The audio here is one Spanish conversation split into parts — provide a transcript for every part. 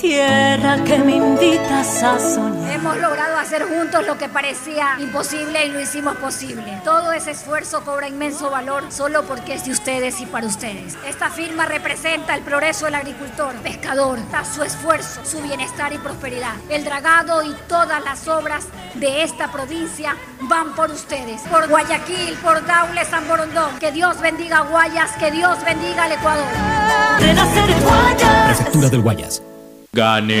Tierra que me invitas a soñar. Hemos logrado hacer juntos lo que parecía imposible y lo hicimos posible. Todo ese esfuerzo cobra inmenso valor solo porque es de ustedes y para ustedes. Esta firma representa el progreso del agricultor, pescador, su esfuerzo, su bienestar y prosperidad. El dragado y todas las obras de esta provincia van por ustedes. Por Guayaquil, por Daule, San Borondón. Que Dios bendiga a Guayas, que Dios bendiga al Ecuador. Renacer en Guayas. Prefectura del Guayas. Gané.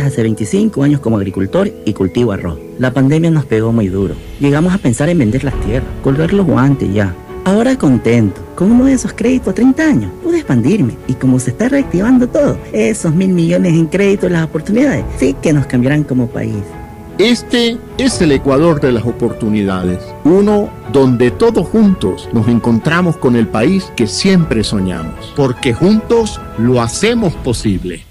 hace 25 años como agricultor y cultivo arroz. La pandemia nos pegó muy duro. Llegamos a pensar en vender las tierras, colgar los guantes ya. Ahora contento, con uno de esos créditos a 30 años, pude expandirme y como se está reactivando todo, esos mil millones en créditos, las oportunidades, sí que nos cambiarán como país. Este es el Ecuador de las oportunidades, uno donde todos juntos nos encontramos con el país que siempre soñamos, porque juntos lo hacemos posible.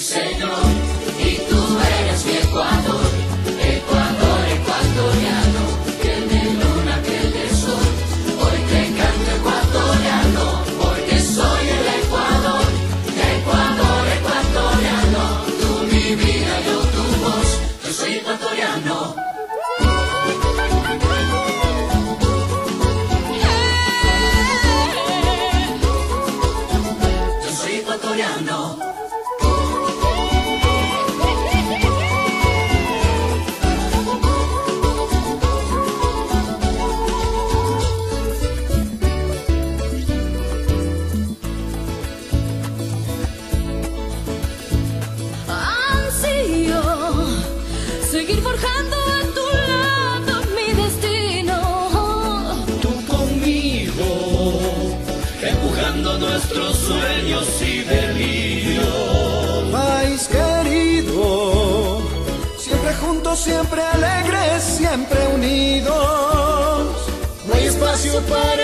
señor, y tú eres mi Ecuador, Ecuador ecuatoriano. Hay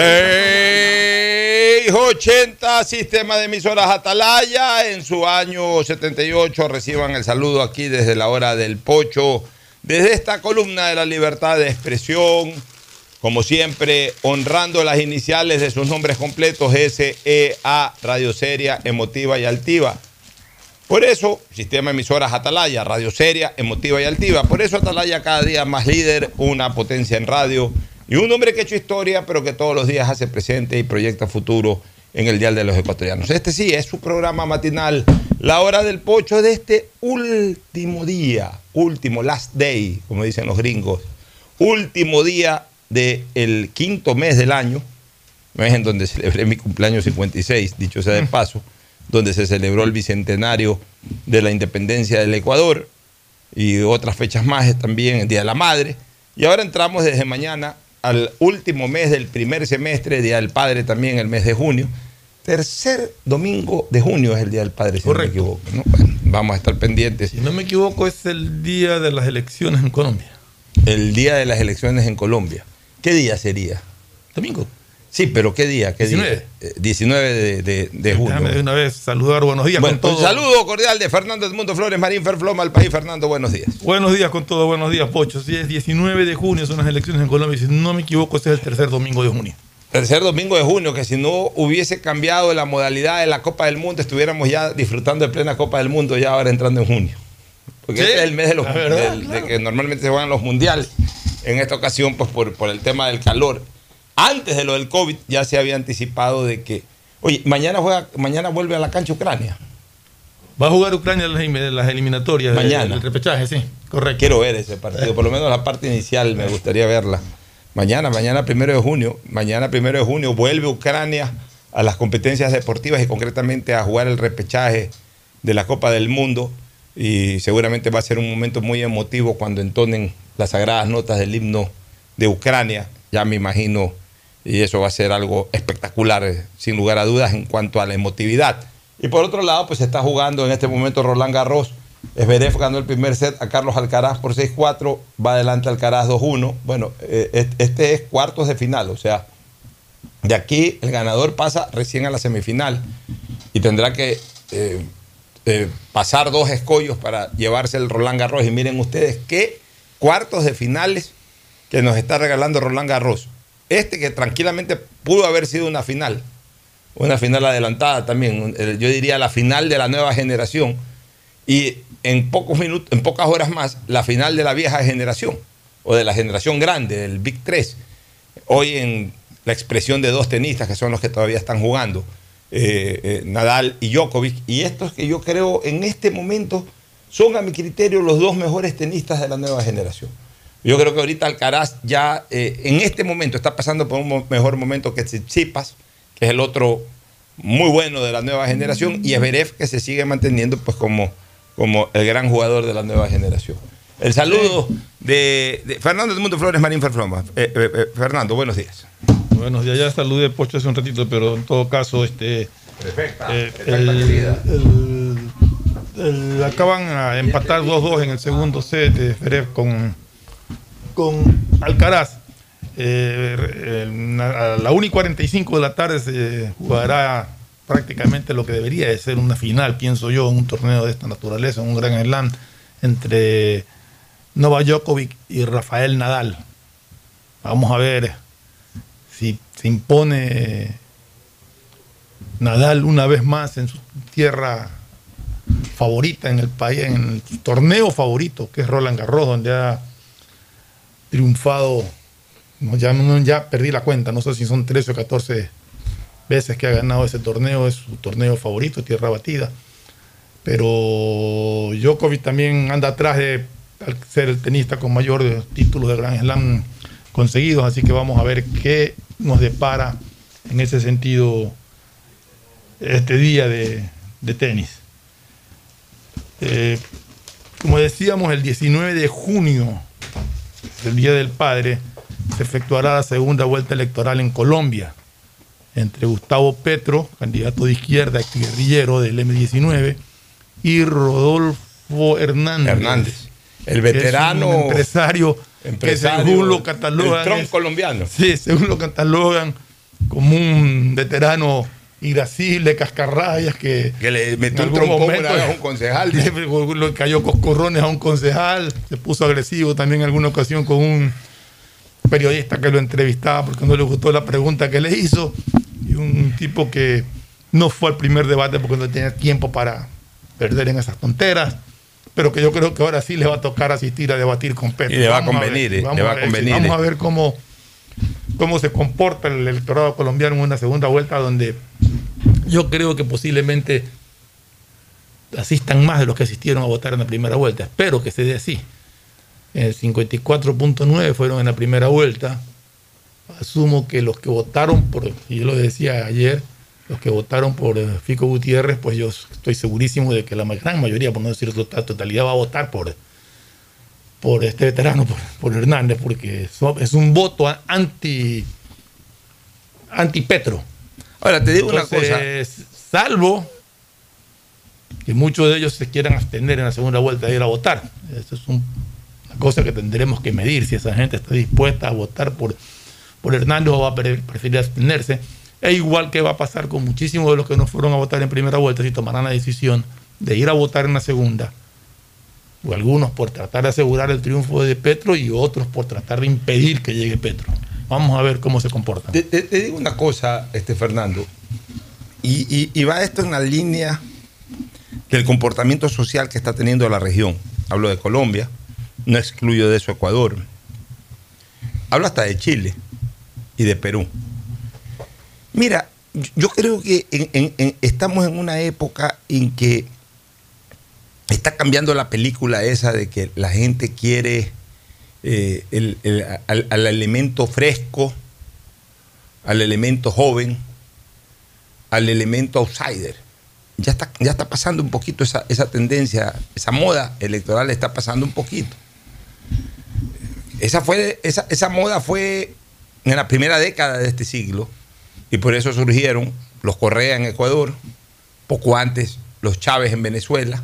680 Sistema de Emisoras Atalaya. En su año 78 reciban el saludo aquí desde la hora del pocho, desde esta columna de la libertad de expresión. Como siempre, honrando las iniciales de sus nombres completos, SEA, Radio Seria, Emotiva y Altiva. Por eso, Sistema de Emisoras Atalaya, Radio Seria, Emotiva y Altiva. Por eso Atalaya cada día más líder, una potencia en radio y un hombre que ha hecho historia, pero que todos los días hace presente y proyecta futuro en el Dial de los Ecuatorianos. Este sí es su programa matinal, la hora del pocho de este último día, último, last day, como dicen los gringos, último día del quinto mes del año, mes en donde celebré mi cumpleaños 56, dicho sea de paso, donde se celebró el bicentenario de la independencia del Ecuador y otras fechas más también, el Día de la Madre. Y ahora entramos desde mañana al último mes del primer semestre, Día del Padre también, el mes de junio. Tercer domingo de junio es el Día del Padre, si no me equivoco. ¿no? Bueno, vamos a estar pendientes. Si no me equivoco, es el día de las elecciones en Colombia. El día de las elecciones en Colombia. ¿Qué día sería? Domingo. Sí, pero ¿qué día? ¿Qué 19. Día? Eh, 19 de, de- de junio. Déjame de una vez saludar, buenos días Bueno, con un todo. saludo cordial de Fernando Edmundo Flores Marín Ferfloma al país. Fernando, buenos días. Buenos días con todo, buenos días, Pocho. Sí, es 19 de junio, son las elecciones en Colombia. y Si no me equivoco, este es el tercer domingo de junio. Tercer domingo de junio, que si no hubiese cambiado la modalidad de la Copa del Mundo, estuviéramos ya disfrutando de plena Copa del Mundo, ya ahora entrando en junio. Porque Sí, este es el mes de, los, la verdad, del- de que normalmente se juegan los mundiales. En esta ocasión, pues por, por el tema del calor. Antes de lo del COVID, ya se había anticipado de que, oye, mañana, juega, mañana vuelve a la cancha Ucrania. Va a jugar Ucrania en las, elim- las eliminatorias. Mañana. del repechaje, sí, correcto. Quiero ver ese partido, por lo menos la parte inicial me gustaría verla. Mañana, mañana primero de junio, mañana primero de junio vuelve Ucrania a las competencias deportivas y concretamente a jugar el repechaje de la Copa del Mundo y seguramente va a ser un momento muy emotivo cuando entonen las sagradas notas del himno de Ucrania, ya me imagino, y eso va a ser algo espectacular, eh, sin lugar a dudas, en cuanto a la emotividad. Y por otro lado, pues se está jugando en este momento Roland Garros. Esberef ganó el primer set a Carlos Alcaraz por 6-4, va adelante Alcaraz 2-1. Bueno, eh, est- este es cuartos de final, o sea, De aquí el ganador pasa recién a la semifinal y tendrá que eh, pasar dos escollos para llevarse el Roland Garros. Y miren ustedes qué cuartos de finales que nos está regalando Roland Garros. Este que tranquilamente pudo haber sido una final, una final adelantada también, yo diría la final de la nueva generación y en pocos minutos, en pocas horas más, la final de la vieja generación o de la generación grande, del Big 3. Hoy en la expresión de dos tenistas que son los que todavía están jugando, eh, eh, Nadal y Djokovic, y estos que yo creo en este momento son a mi criterio los dos mejores tenistas de la nueva generación. Yo creo que ahorita Alcaraz ya eh, en este momento está pasando por un mejor momento que Tsitsipas, que es el otro muy bueno de la nueva generación, y Everef que se sigue manteniendo pues como, como el gran jugador de la nueva generación. El saludo de, de Fernando del Mundo Flores Marín Ferfloma. Eh, eh, eh, Fernando, buenos días. Buenos días, ya saludé Pocho hace un ratito, pero en todo caso, este. Perfecta, eh, perfecta, el- querida. el- el- acaban a empatar 2-2 en el segundo set de Ferrer con, con Alcaraz. Eh, en- a la 1 y 45 de la tarde se jugará prácticamente lo que debería de ser una final, pienso yo, en un torneo de esta naturaleza, en un gran slam entre Novak Djokovic y Rafael Nadal. Vamos a ver si se impone Nadal una vez más en su tierra favorita, en el país, en el torneo favorito, que es Roland Garros, donde ha triunfado, no, ya, ya perdí la cuenta, no sé si son 13 o 14 veces que ha ganado ese torneo, es su torneo favorito, tierra batida. Pero Djokovic también anda atrás de al ser el tenista con mayor títulos de Grand Slam conseguidos, así que vamos a ver qué nos depara en ese sentido este día de, de tenis. Eh, como decíamos, el 19 de junio, el Día del Padre, se efectuará la segunda vuelta electoral en Colombia entre Gustavo Petro, candidato de izquierda, guerrillero del M19, y Rodolfo Hernández. Hernández, el que es veterano un empresario, empresario, que según lo el catalogan. Trump es- colombiano. Sí, según lo catalogan como un veterano irascible, cascarrayas, que, Que le metió en algún momento vez a un concejal. le, le cayó coscorrones a un concejal, se puso agresivo también en alguna ocasión con un periodista que lo entrevistaba porque no le gustó la pregunta que le hizo y un tipo que no fue al primer debate porque no tenía tiempo para perder en esas tonteras pero que yo creo que ahora sí le va a tocar asistir a debatir con Petro. Y le va a Vamos convenir, ver, eh, le va a ver, convenir, Vamos eh. a ver cómo, cómo se comporta el electorado colombiano en una segunda vuelta donde yo creo que posiblemente asistan más de los que asistieron a votar en la primera vuelta. Espero que se dé así. El 54.9 fueron en la primera vuelta. Asumo que los que votaron por, y yo lo decía ayer, los que votaron por eh, Fico Gutiérrez, pues yo estoy segurísimo de que la gran mayoría, por no decir total, totalidad, va a votar por, por este veterano, por, por Hernández, porque es un voto anti, anti Petro. Ahora, te digo una cosa. Salvo que muchos de ellos se quieran abstener en la segunda vuelta de ir a votar. Eso es un- una cosa que tendremos que medir, si esa gente está dispuesta a votar por, por Hernández o va a pre- preferir abstenerse. E igual que va a pasar con muchísimos de los que no fueron a votar en primera vuelta, si tomarán la decisión de ir a votar en la segunda, o algunos por tratar de asegurar el triunfo de Petro y otros por tratar de impedir que llegue Petro. Vamos a ver cómo se comportan. Te, digo una cosa, este Fernando, y, va esto en la línea del comportamiento social que está teniendo la región. Hablo de Colombia, no excluyo de eso Ecuador. Hablo hasta de Chile y de Perú. Mira, yo- creo que estamos en una época en que está cambiando la película esa de que la gente quiere eh, el- al elemento fresco, al elemento joven, al elemento outsider. Ya está, ya está pasando un poquito esa, esa tendencia, esa moda electoral está pasando un poquito. Esa, fue, esa, esa moda fue en la primera década de este siglo y por eso surgieron los Correa en Ecuador, poco antes los Chávez en Venezuela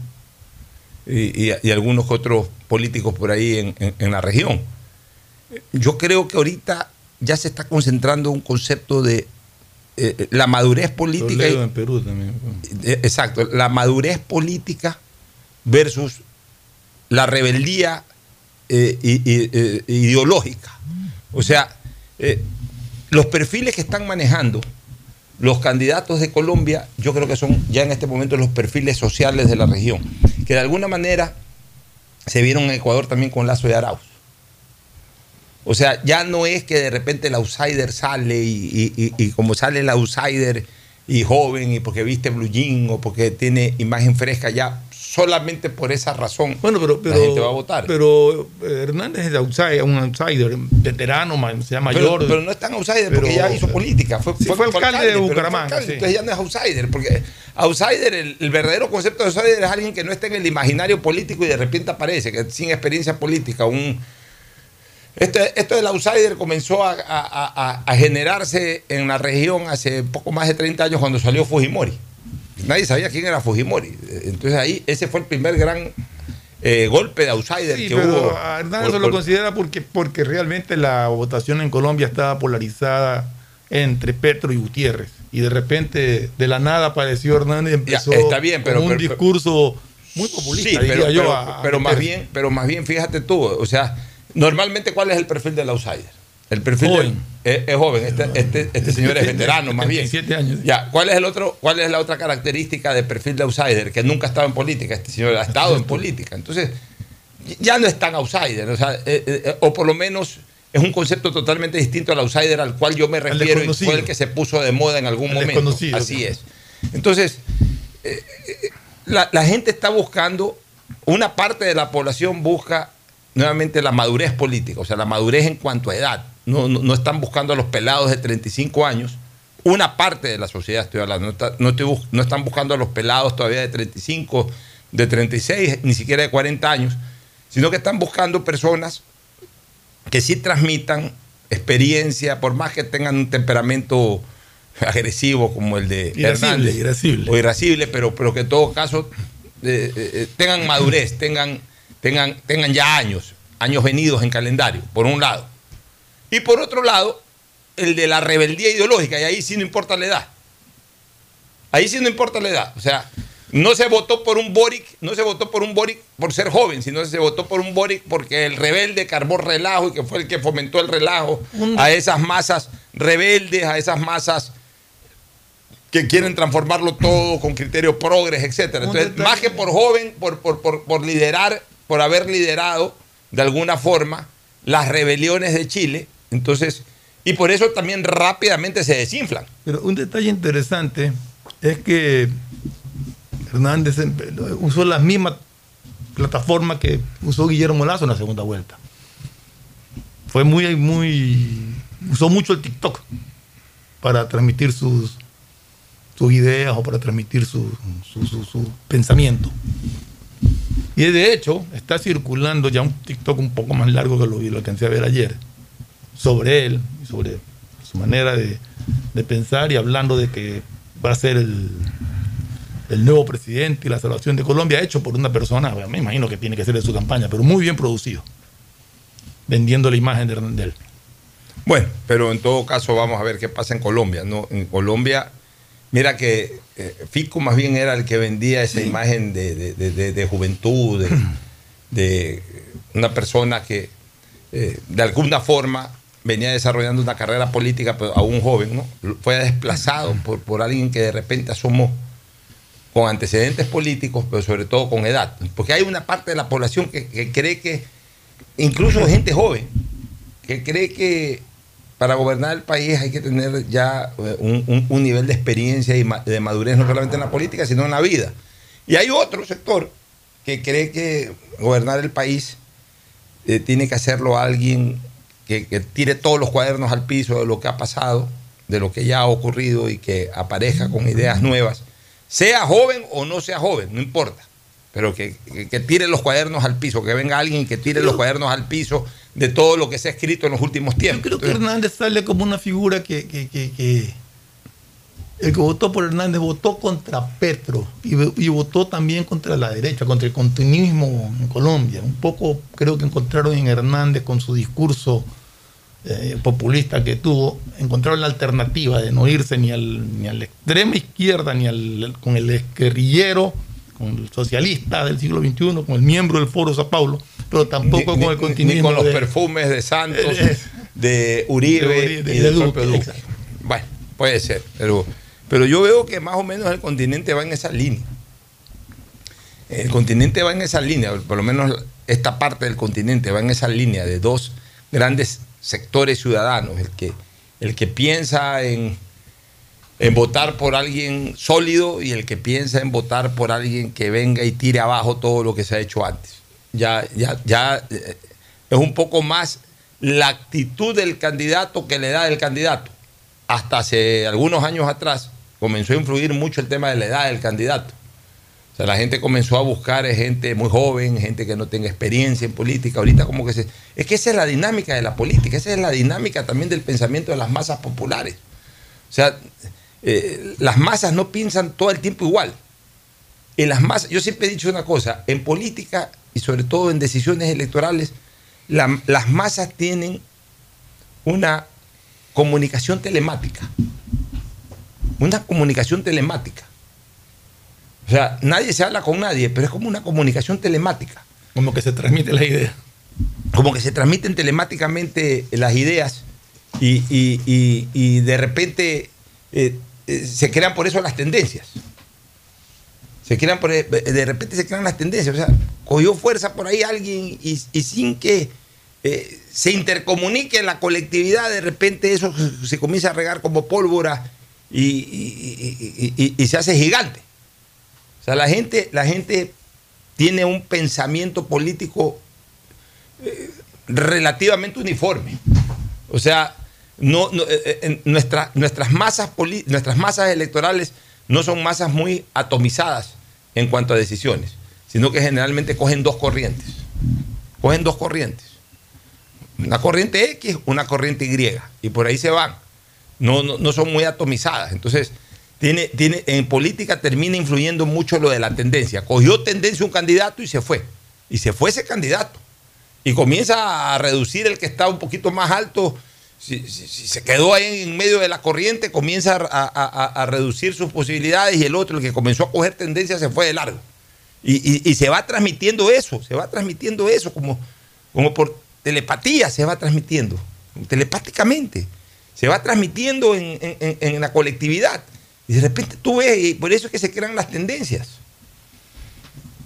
y, y- y algunos otros políticos por ahí en, en- en la región. Yo creo que ahorita ya se está concentrando un concepto de eh, la madurez política. Toledo y- en Perú también. eh, Exacto, la madurez política versus la rebeldía eh, eh, ideológica. O sea, eh, los perfiles que están manejando los candidatos de Colombia, yo creo que son ya en este momento los perfiles sociales de la región, que de alguna manera se vieron en Ecuador también con Lazo y Arauz. O sea, ya no es que de repente el outsider sale y, y- y- y como sale el outsider y joven y porque viste blue jean o porque tiene imagen fresca, ya solamente por esa razón Bueno, pero, pero, la gente va a votar. Pero eh, Hernández es outsider, un outsider, veterano, se llama Pero, mayor. pero no es tan outsider porque ya hizo política. Fue, Sí, fue alcalde de Bucaramanga, alcalde, sí. Entonces ya no es outsider. Porque outsider, el, el verdadero concepto de outsider es alguien que no está en el imaginario político y de repente aparece, que sin experiencia política. Un, este, esto del outsider comenzó a, a- a- a generarse en la región hace poco más de 30 años cuando salió Fujimori. Nadie sabía quién era Fujimori. Entonces ahí ese fue el primer gran eh, golpe de outsider Sí, que pero hubo. Hernández por- se lo por- considera porque, porque realmente la votación en Colombia estaba polarizada entre Petro y Gutiérrez. Y de repente, de la nada apareció Hernández y Ya, empezó está bien, pero- con un pero- discurso muy populista, Sí, diría pero, yo. pero- a- más bien, pero más bien, fíjate tú, o sea, normalmente ¿cuál es el perfil del outsider? El perfil Joven. es, es joven, este, este, este señor es veterano, más bien. 77 años. Ya, ¿cuál es el otro, cuál es la otra característica del perfil de outsider? Que nunca ha estado en política, este señor ha estado en política. Entonces, ya no es tan outsider, o sea, eh, eh, o por lo menos es un concepto totalmente distinto al outsider al cual yo me refiero y fue el que se puso de moda en algún Al momento. Así es. Entonces, eh, eh, la, la gente está buscando, una parte de la población busca nuevamente la madurez política, o sea, la madurez en cuanto a edad. No, no, no están buscando a los pelados de 35 años. Una parte de la sociedad estoy hablando, no, está- no estoy no están buscando a los pelados todavía de 35, de 36, ni siquiera de 40 años, sino que están buscando personas que sí transmitan experiencia, por más que tengan un temperamento agresivo como el de Irascible, Hernández irascible. o irascible, pero, pero que en todo caso eh, eh, eh, tengan madurez, tengan, tengan, tengan ya años, años venidos en calendario, por un lado. Y por otro lado, el de la rebeldía ideológica, y ahí sí no importa la edad. Ahí sí no importa la edad. O sea, no se votó por un Boric, no se votó por un Boric por ser joven, sino se votó por un Boric porque el rebelde carbó relajo y que fue el que fomentó el relajo a esas masas rebeldes, a esas masas que quieren transformarlo todo con criterio progres, etcétera. Entonces, más que por joven, por, por, por, por liderar, por haber liderado de alguna forma las rebeliones de Chile, entonces, y por eso también rápidamente se desinflan. Pero un detalle interesante es que Hernández em- usó la misma plataforma que usó Guillermo Lazo en la segunda vuelta. Fue muy, muy. usó mucho el TikTok para transmitir sus, ideas o para transmitir su, su, pensamiento. Y de hecho, está circulando ya un TikTok un poco más largo que lo, lo alcancé a ver ayer, sobre él, sobre su manera de, de pensar y hablando de que va a ser el, el nuevo presidente y la salvación de Colombia, hecho por una persona, me imagino que tiene que ser de su campaña, pero muy bien producido, vendiendo la imagen de Hernández. Bueno, pero en todo caso vamos a ver qué pasa en Colombia. ¿no? En Colombia, mira que eh, Fico más bien era el que vendía esa imagen de, de- de- juventud, de, de una persona que eh, de alguna forma venía desarrollando una carrera política, pero aún joven, ¿no? Fue desplazado por, por alguien que de repente asomó con antecedentes políticos, pero sobre todo con edad. Porque hay una parte de la población que, que cree que, incluso gente joven, que cree que para gobernar el país hay que tener ya eh, un, un- un nivel de experiencia y ma- de madurez, no solamente en la política, sino en la vida. Y hay otro sector que cree que gobernar el país eh, tiene que hacerlo alguien que, que tire todos los cuadernos al piso de lo que ha pasado, de lo que ya ha ocurrido y que aparezca con ideas nuevas, sea joven o no sea joven, no importa, pero que, que- que tire los cuadernos al piso, que venga alguien que tire los cuadernos al piso de todo lo que se ha escrito en los últimos tiempos. Creo que Hernández sale como una figura que, que- que- que el que votó por Hernández votó contra Petro y, y votó también contra la derecha, contra el continuismo en Colombia. Un poco creo que encontraron en Hernández con su discurso eh, populista que tuvo, encontraron la alternativa de no irse ni al, ni a la extrema izquierda, ni al, con el guerrillero, con el socialista del siglo XXI, con el miembro del Foro Sao Paulo, pero tampoco Ni- con el continente. Ni con los perfumes de Santos, de Uribe, de Uribe, y de del Duque, Duque. Bueno, puede ser, pero, pero yo veo que más o menos el continente va en esa línea. El continente va en esa línea, por lo menos esta parte del continente va en esa línea de dos grandes sectores ciudadanos, el que, el que piensa en, en votar por alguien sólido y el que piensa en votar por alguien que venga y tire abajo todo lo que se ha hecho antes. Ya, ya, ya eh, es un poco más la actitud del candidato que le da el candidato. Hasta hace algunos años atrás comenzó a influir mucho el tema de la edad del candidato. O sea, la gente comenzó a buscar eh, gente muy joven, gente que no tenga experiencia en política. Ahorita como que se... Es que esa es la dinámica de la política, esa es la dinámica también del pensamiento de las masas populares. O sea, eh, las masas no piensan todo el tiempo igual. En las masas, yo siempre he dicho una cosa, en política y sobre todo en decisiones electorales, la- las masas tienen una comunicación telemática. Una comunicación telemática. O sea, nadie se habla con nadie, pero es como una comunicación telemática. Como que se transmite la idea. Como que se transmiten telemáticamente las ideas y, y- y- y de repente eh, eh, se crean por eso las tendencias. Se crean por, de repente se crean las tendencias. O sea, cogió fuerza por ahí alguien y, sin que eh, se intercomunique en la colectividad, de repente eso se- comienza a regar como pólvora y, y- y- y- y se hace gigante. Sea, la gente, la gente tiene un pensamiento político eh, relativamente uniforme. O sea, no, eh, eh, nuestra- nuestras, masas nuestras masas electorales no son masas muy atomizadas en cuanto a decisiones, sino que generalmente cogen dos corrientes. Cogen dos corrientes. Una corriente X, una corriente Y, y por ahí se van. No, no, no son muy atomizadas. Entonces, tiene, tiene, en política termina influyendo mucho lo de la tendencia. Cogió tendencia un candidato y se fue. Y se fue ese candidato. Y comienza a reducir el que está un poquito más alto. Si, se quedó ahí en medio de la corriente, comienza a, a- a- reducir sus posibilidades y el otro, el que comenzó a coger tendencia, se fue de largo. Y, y- y se va transmitiendo eso, se va transmitiendo eso como, como por telepatía, se va transmitiendo, telepáticamente. Se va transmitiendo en, en- en- en la colectividad. Y de repente tú ves, y por eso es que se crean las tendencias.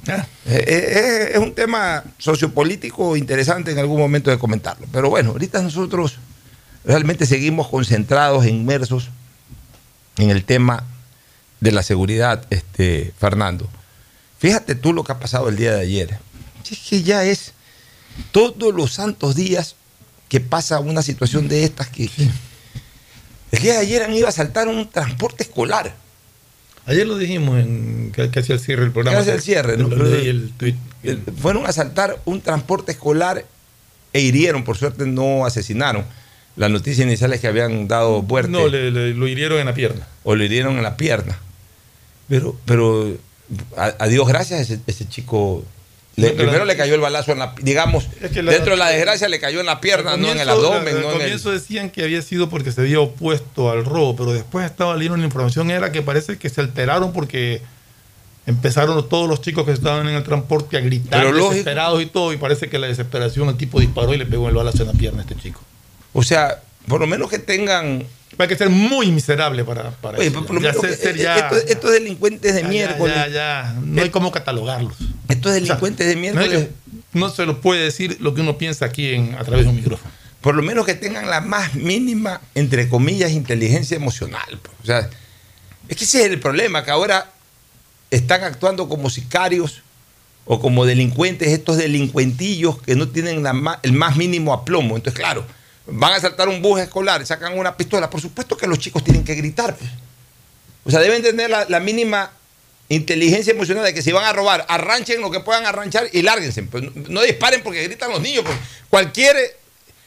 Eh, eh, Es, un tema sociopolítico interesante en algún momento de comentarlo. Pero bueno, ahorita nosotros realmente seguimos concentrados, inmersos en el tema de la seguridad, este, Fernando. Fíjate tú lo que ha pasado el día de ayer. Es que ya es todos los santos días que pasa una situación de estas que... El día de ayer han ido a saltar un transporte escolar. Ayer lo dijimos en hacía el cierre del programa. Hacía el cierre, ¿no? Lo leí el tuit. El- fueron a asaltar un transporte escolar e hirieron, por suerte no asesinaron. La noticia inicial es que habían dado muerte. No, le- le- lo hirieron en la pierna. O lo hirieron en la pierna. Pero, pero a, a Dios gracias, ese, ese chico. Le- primero le cayó el balazo en la. Digamos, Es que la- dentro de la desgracia le cayó en la pierna, no en el abdomen, al no en el. comienzo decían que había sido porque se había opuesto al robo, pero después estaba leyendo una información era que parece que se alteraron porque empezaron todos los chicos que estaban en el transporte a gritar Pero lógico. desesperados y todo y parece que la desesperación el tipo disparó y le pegó el balazo en la pierna a este chico. O sea, por lo menos que tengan. Hay que ser muy miserable para, para Oye, eso. Ya ser- ser ya- estos, estos delincuentes de miércoles. Ya, ya, no hay cómo catalogarlos. Estos delincuentes de miércoles. no se lo puede decir lo que uno piensa aquí en, a través de un micrófono. por lo menos que tengan la más mínima, entre comillas, inteligencia emocional. pues. O sea, es que ese es el problema, que ahora están actuando como sicarios o como delincuentes, estos delincuentillos que no tienen la el más mínimo aplomo. Entonces, claro, van a saltar un bus escolar, sacan una pistola. Por supuesto que los chicos tienen que gritar. O sea, deben tener la, mínima inteligencia emocional de que si van a robar, arranchen lo que puedan arranchar y lárguense. Pues no, disparen porque gritan los niños. Pues cualquier.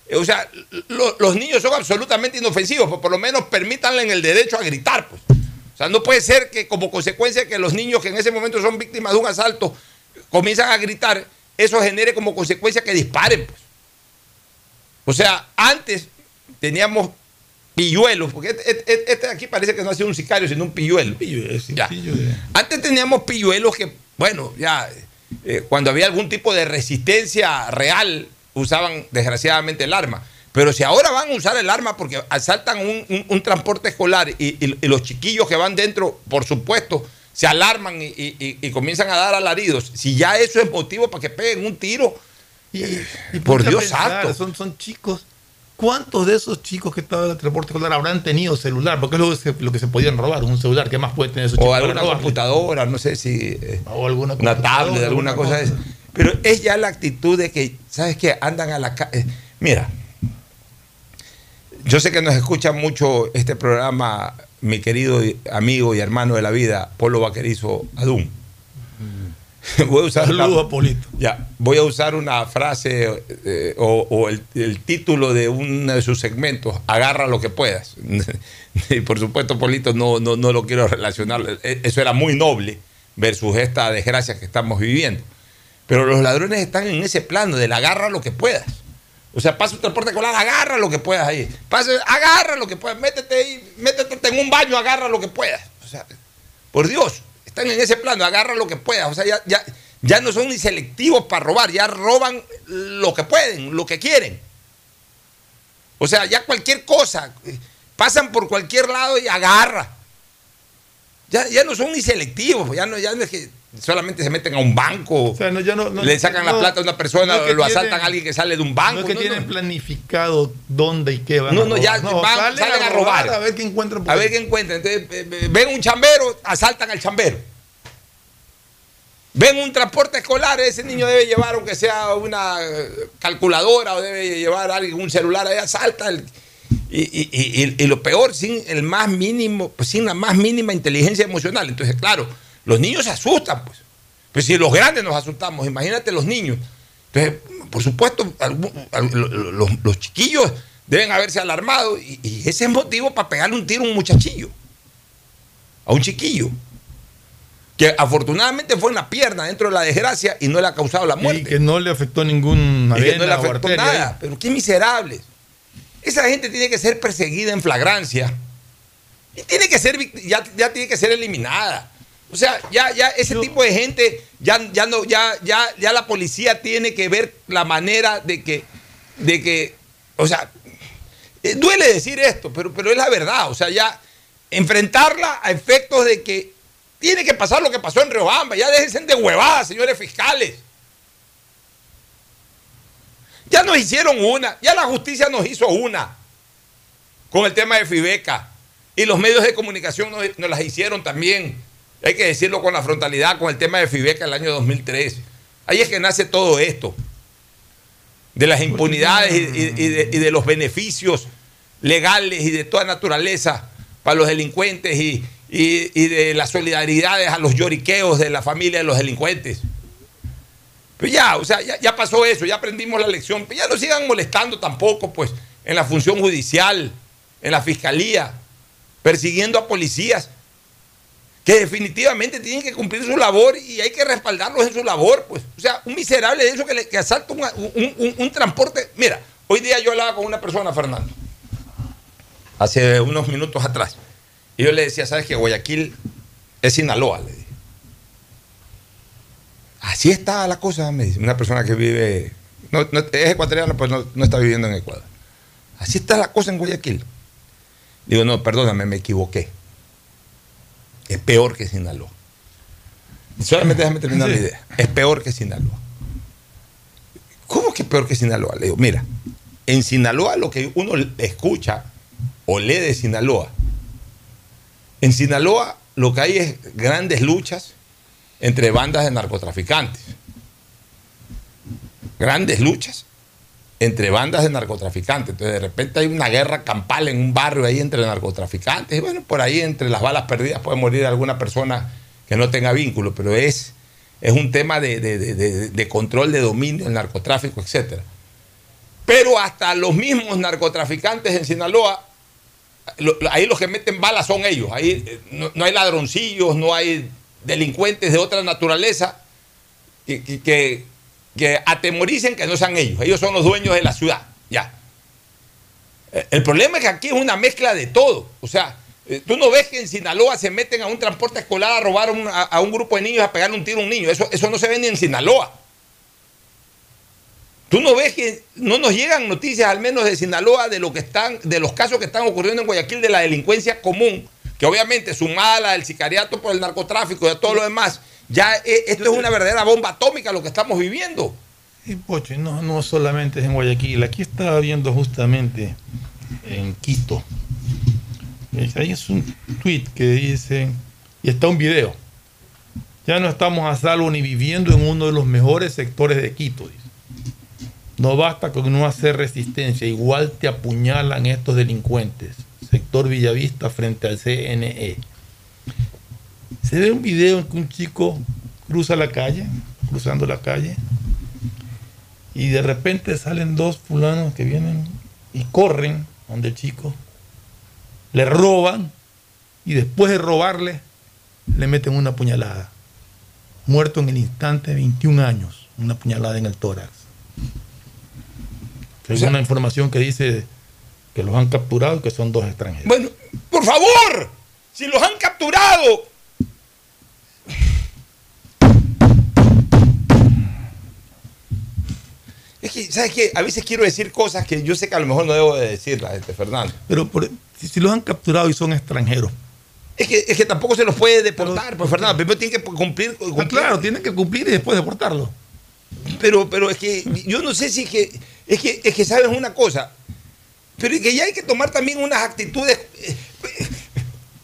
eh, O sea, lo- los niños son absolutamente inofensivos, pues por lo menos permítanle el derecho a gritar. Pues. O sea, no puede ser que como consecuencia que los niños que en ese momento son víctimas de un asalto comienzan a gritar, eso genere como consecuencia que disparen. Pues. O sea, antes teníamos pilluelos, porque este, este- este de aquí parece que no ha sido un sicario, sino un pilluelo. Ya. Antes teníamos pilluelos que, bueno, ya eh, cuando había algún tipo de resistencia real, usaban desgraciadamente el arma. Pero si ahora van a usar el arma porque asaltan un, un- un transporte escolar y, y- y los chiquillos que van dentro, por supuesto, se alarman y- y comienzan a dar alaridos, si ya eso es motivo para que peguen un tiro, eh, por Dios santo. Son, son chicos. ¿Cuántos de esos chicos que estaban en el transporte escolar habrán tenido celular? Porque es lo que se, lo que se podían robar, un celular. ¿Qué más puede tener esos chicos? O alguna computadora, no sé si. eh, O alguna una tablet, alguna alguna cosa de cosa. Pero es ya la actitud de que, ¿sabes qué? Andan a la calle. Mira, yo sé que nos escucha mucho este programa mi querido amigo y hermano de la vida, Polo Vaquerizo Adún. Voy a usar Saludos Polito. ya, voy a usar una frase eh, o, o el, el título de uno de sus segmentos, agarra lo que puedas. y por supuesto, Polito, no, no, no lo quiero relacionar, eh, eso era muy noble versus esta desgracia que estamos viviendo. Pero los ladrones están en ese plano del agarra lo que puedas. O sea, pasa un transporte escolar, agarra lo que puedas ahí. Pasa, agarra lo que puedas, métete ahí, métete en un baño, agarra lo que puedas. O sea, por Dios, están en ese plano, agarra lo que puedas. O sea, ya, ya, ya no son ni selectivos para robar, ya roban lo que pueden, lo que quieren. O sea, ya cualquier cosa, eh, pasan por cualquier lado y agarra. Ya, ya no son ni selectivos, ya no, ya no es que solamente se meten a un banco, no- le sacan la plata a una persona, lo asaltan a alguien que sale de un banco. No es que tienen planificado dónde y qué van No, a no, ya van- salen a robar. A ver qué encuentran. A ver qué encuentran. Entonces, ven un chambero, asaltan al chambero. Ven un transporte escolar, ese niño debe llevar, aunque sea una calculadora o debe llevar alguien un celular, ahí asalta. el- y, y- y- y- y lo peor, sin el más mínimo, pues, sin la más mínima inteligencia emocional. Entonces, claro, los niños se asustan, pues. Pues si los grandes nos asustamos, imagínate los niños. Entonces, por supuesto, los, los chiquillos deben haberse alarmado y, y ese es motivo para pegarle un tiro a un muchachillo, a un chiquillo, que afortunadamente fue en la pierna dentro de la desgracia y no le ha causado la muerte. Y que no le afectó ninguna Y que no le afectó nada. ahí. Pero qué miserables. Esa gente tiene que ser perseguida en flagrancia. Y tiene que ser, ya tiene que ser eliminada. O sea, ya, ya ese tipo de gente, ya, ya no, ya, ya, ya la policía tiene que ver la manera de que, de que, o sea, eh, duele decir esto, pero, pero es la verdad. O sea, ya enfrentarla a efectos de que tiene que pasar lo que pasó en Riobamba. Ya déjense de huevadas, señores fiscales. Ya nos hicieron una, ya la justicia nos hizo una con el tema de Fibeca. Y los medios de comunicación nos, nos las hicieron también. Hay que decirlo con la frontalidad con el tema de Fibeca el año 2003. Ahí es que nace todo esto. De las impunidades y, de, los beneficios legales y de toda naturaleza para los delincuentes y, de las solidaridades a los lloriqueos de la familia de los delincuentes. Pero ya, o sea, ya, ya pasó eso, ya aprendimos la lección. Pero ya no sigan molestando tampoco, pues, en la función judicial, en la fiscalía, persiguiendo a policías que definitivamente tienen que cumplir su labor y hay que respaldarlos en su labor, pues. O sea, un miserable de eso que, le- que asalta un, un- un- transporte. Mira, hoy día yo hablaba con una persona, Fernando, hace unos minutos atrás, y yo le decía, ¿sabes que Guayaquil es Sinaloa? Le dije. Así está la cosa, me dice. Una persona que vive, no- es ecuatoriana, pues no, no está viviendo en Ecuador. Así está la cosa en Guayaquil. Digo, no, perdóname, me equivoqué. Es peor que Sinaloa. Solamente déjame terminar la idea. Es peor que Sinaloa. ¿Cómo que es peor que Sinaloa? Le digo, mira, en Sinaloa lo que uno escucha o lee de Sinaloa, en Sinaloa lo que hay es grandes luchas entre bandas de narcotraficantes. Grandes luchas entre bandas de narcotraficantes. Entonces, de repente hay una guerra campal en un barrio ahí entre narcotraficantes. Y bueno, por ahí entre las balas perdidas puede morir alguna persona que no tenga vínculo, pero es, es un tema de, de- de- control de dominio, el narcotráfico, etc. Pero hasta los mismos narcotraficantes en Sinaloa, lo- lo- ahí los que meten balas son ellos. Ahí eh, no, hay ladroncillos, no hay delincuentes de otra naturaleza que- que- atemoricen que no sean ellos. Ellos son los dueños de la ciudad. Ya. Eh, El problema es que aquí es una mezcla de todo. O sea, eh, tú no ves que en Sinaloa se meten a un transporte escolar a robar a un, a- a un grupo de niños, a pegarle un tiro a un niño. Eso, eso no se ve ni en Sinaloa. Tú no ves que no nos llegan noticias, al menos de Sinaloa, de lo que están, de los casos que están ocurriendo en Guayaquil de la delincuencia común, que obviamente sumada a la del sicariato por el narcotráfico y a todo lo demás, ya eh, esto es una verdadera bomba atómica lo que estamos viviendo. Y Pocho, no, no solamente es en Guayaquil, aquí estaba viendo justamente en Quito. Ahí es un tweet que dice, y está un video. Ya no estamos a salvo ni viviendo en uno de los mejores sectores de Quito. dice. No basta con no hacer resistencia, igual te apuñalan estos delincuentes. Sector Villavista frente al CNE. Se ve un video en que un chico cruza la calle, cruzando la calle, y de repente salen dos fulanos que vienen y corren donde el chico, le roban y después de robarle le meten una puñalada. Muerto en el instante, 21 años, una puñalada en el tórax. Es una información que dice que los han capturado y que son dos extranjeros. Bueno, por favor, si los han capturado, Es que, ¿sabes qué? A veces quiero decir cosas que yo sé que a lo mejor no debo de decirlas, este Fernando. Pero por- si, si los han capturado y son extranjeros. Es que, es que tampoco se los puede deportar, pues Fernando. Primero tienen que cumplir. cumplir. Ah, claro, tienen que cumplir y después deportarlo. Pero, pero es que yo no sé si es que, es que, es que sabes una cosa. Pero es que ya hay que tomar también unas actitudes. eh,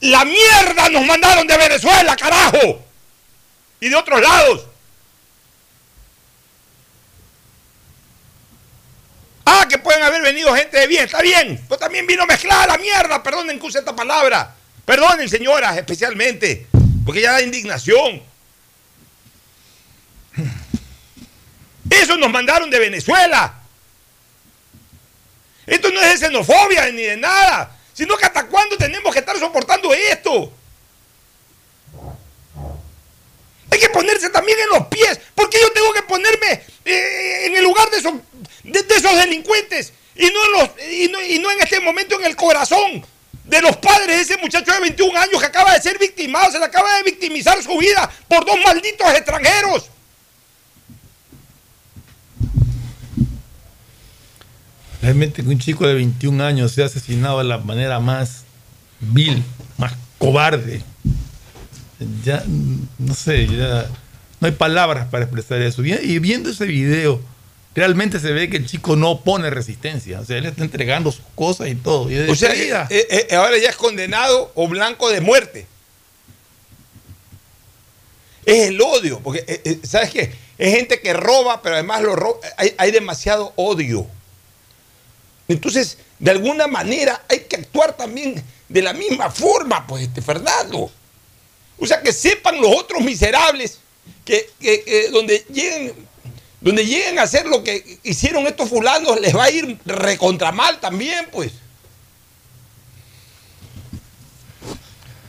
¡La mierda nos mandaron de Venezuela, carajo! Y de otros lados. Ah, que pueden haber venido gente de bien, está bien. Pero también vino mezclada la mierda. Perdonen que use esta palabra. Perdonen, señoras, especialmente. Porque ya da indignación. Eso nos mandaron de Venezuela. Esto no es de xenofobia ni de nada. Sino que hasta cuándo tenemos que estar soportando esto. Hay que ponerse también en los pies. ¿Por qué yo tengo que ponerme eh, en el lugar de esos, de, de esos delincuentes? Y no, en los, y, no, y no en este momento en el corazón de los padres de ese muchacho de 21 años que acaba de ser victimado. Se le acaba de victimizar su vida por dos malditos extranjeros. Realmente que un chico de 21 años sea asesinado de la manera más vil, más cobarde. Ya, no sé, ya no hay palabras para expresar eso. Y viendo ese video, realmente se ve que el chico no pone resistencia. O sea, él está entregando sus cosas y todo. Y O sea, caída, eh, eh, ahora ya es condenado o blanco de muerte. Es el odio, porque, eh, eh, ¿sabes qué? Es gente que roba, pero además lo roba. Hay, hay demasiado odio. Entonces, de alguna manera, hay que actuar también de la misma forma, pues, este Fernando. O sea, que sepan los otros miserables que, que- que donde lleguen donde lleguen a hacer lo que hicieron estos fulanos, les va a ir recontra mal también, pues.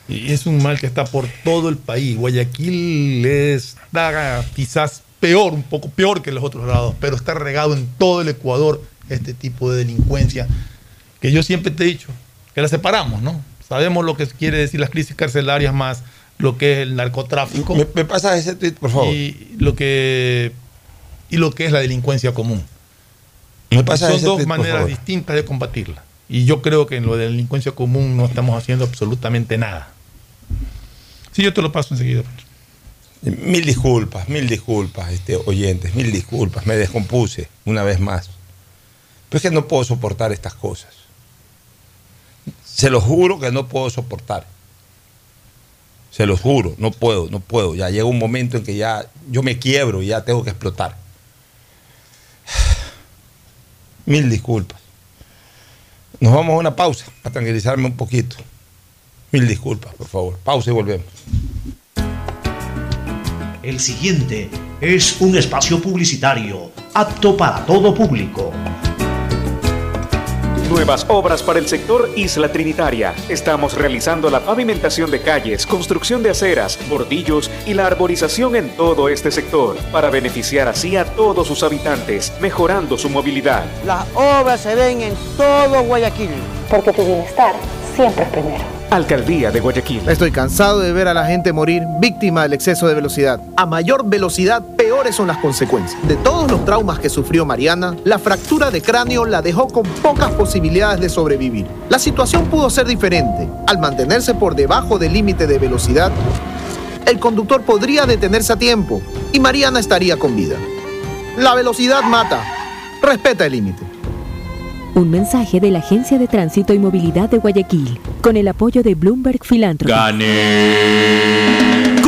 Y es un mal que está por todo el país. Guayaquil está quizás peor, un poco peor que los otros lados, pero está regado en todo el Ecuador este tipo de delincuencia que yo siempre te he dicho, que la separamos, ¿no? Sabemos lo que quiere decir las crisis carcelarias más lo que es el narcotráfico. Me, me pasas ese tweet, por favor. Y lo que, y lo que es la delincuencia común. Me pasa Son dos maneras distintas de combatirla. Y yo creo que en lo de la delincuencia común no estamos haciendo absolutamente nada. Sí, yo te lo paso enseguida. Mil disculpas, mil disculpas, este, oyentes, mil disculpas. Me descompuse una vez más. Pero es que no puedo soportar estas cosas. Se los juro que no puedo soportar. Se los juro, no puedo, no puedo. Ya llega un momento en que ya yo me quiebro y ya tengo que explotar. Mil disculpas. Nos vamos a una pausa para tranquilizarme un poquito. Mil disculpas, por favor. Pausa y volvemos. El siguiente es un espacio publicitario apto para todo público. Nuevas obras para el sector Isla Trinitaria. Estamos realizando la pavimentación de calles, construcción de aceras, bordillos y la arborización en todo este sector para beneficiar así a todos sus habitantes, mejorando su movilidad. Las obras se ven en todo Guayaquil. Porque tu bienestar siempre es primero. Alcaldía de Guayaquil. Estoy cansado de ver a la gente morir víctima del exceso de velocidad. A mayor velocidad, peores son las consecuencias. De todos los traumas que sufrió Mariana, la fractura de cráneo la dejó con pocas posibilidades de sobrevivir. La situación pudo ser diferente. Al mantenerse por debajo del límite de velocidad, el conductor podría detenerse a tiempo y Mariana estaría con vida. La velocidad mata. Respeta el límite. Un mensaje de la Agencia de Tránsito y Movilidad de Guayaquil, con el apoyo de Bloomberg Philanthropy.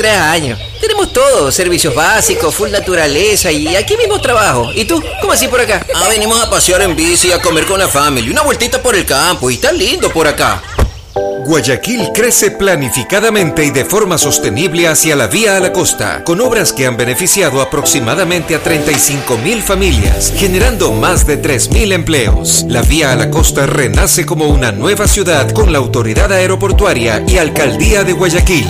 tres años. Tenemos todo, servicios básicos, full naturaleza y aquí mismo trabajo. ¿Y tú? ¿Cómo así por acá? Ah, venimos a pasear en bici, a comer con la familia, una vueltita por el campo y está lindo por acá. Guayaquil crece planificadamente y de forma sostenible hacia la vía a la costa, con obras que han beneficiado aproximadamente a 35 mil familias, generando más de 3 mil empleos. La vía a la costa renace como una nueva ciudad con la autoridad aeroportuaria y alcaldía de Guayaquil.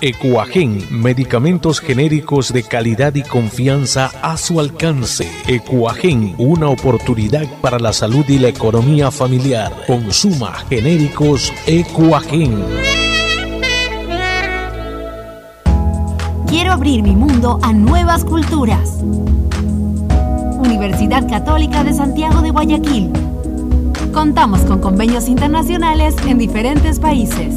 Ecuagen, medicamentos genéricos de calidad y confianza a su alcance. Ecuagen, una oportunidad para la salud y la economía familiar. Consuma genéricos Ecuagen. Quiero abrir mi mundo a nuevas culturas. Universidad Católica de Santiago de Guayaquil. Contamos con convenios internacionales en diferentes países.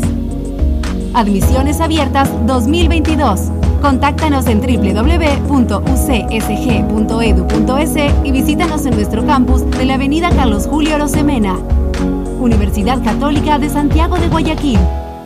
Admisiones abiertas 2022. Contáctanos en www.ucsg.edu.es y visítanos en nuestro campus de la Avenida Carlos Julio Rosemena. Universidad Católica de Santiago de Guayaquil.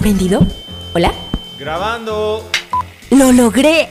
¿Está prendido? ¿Hola? Grabando. ¡Lo logré!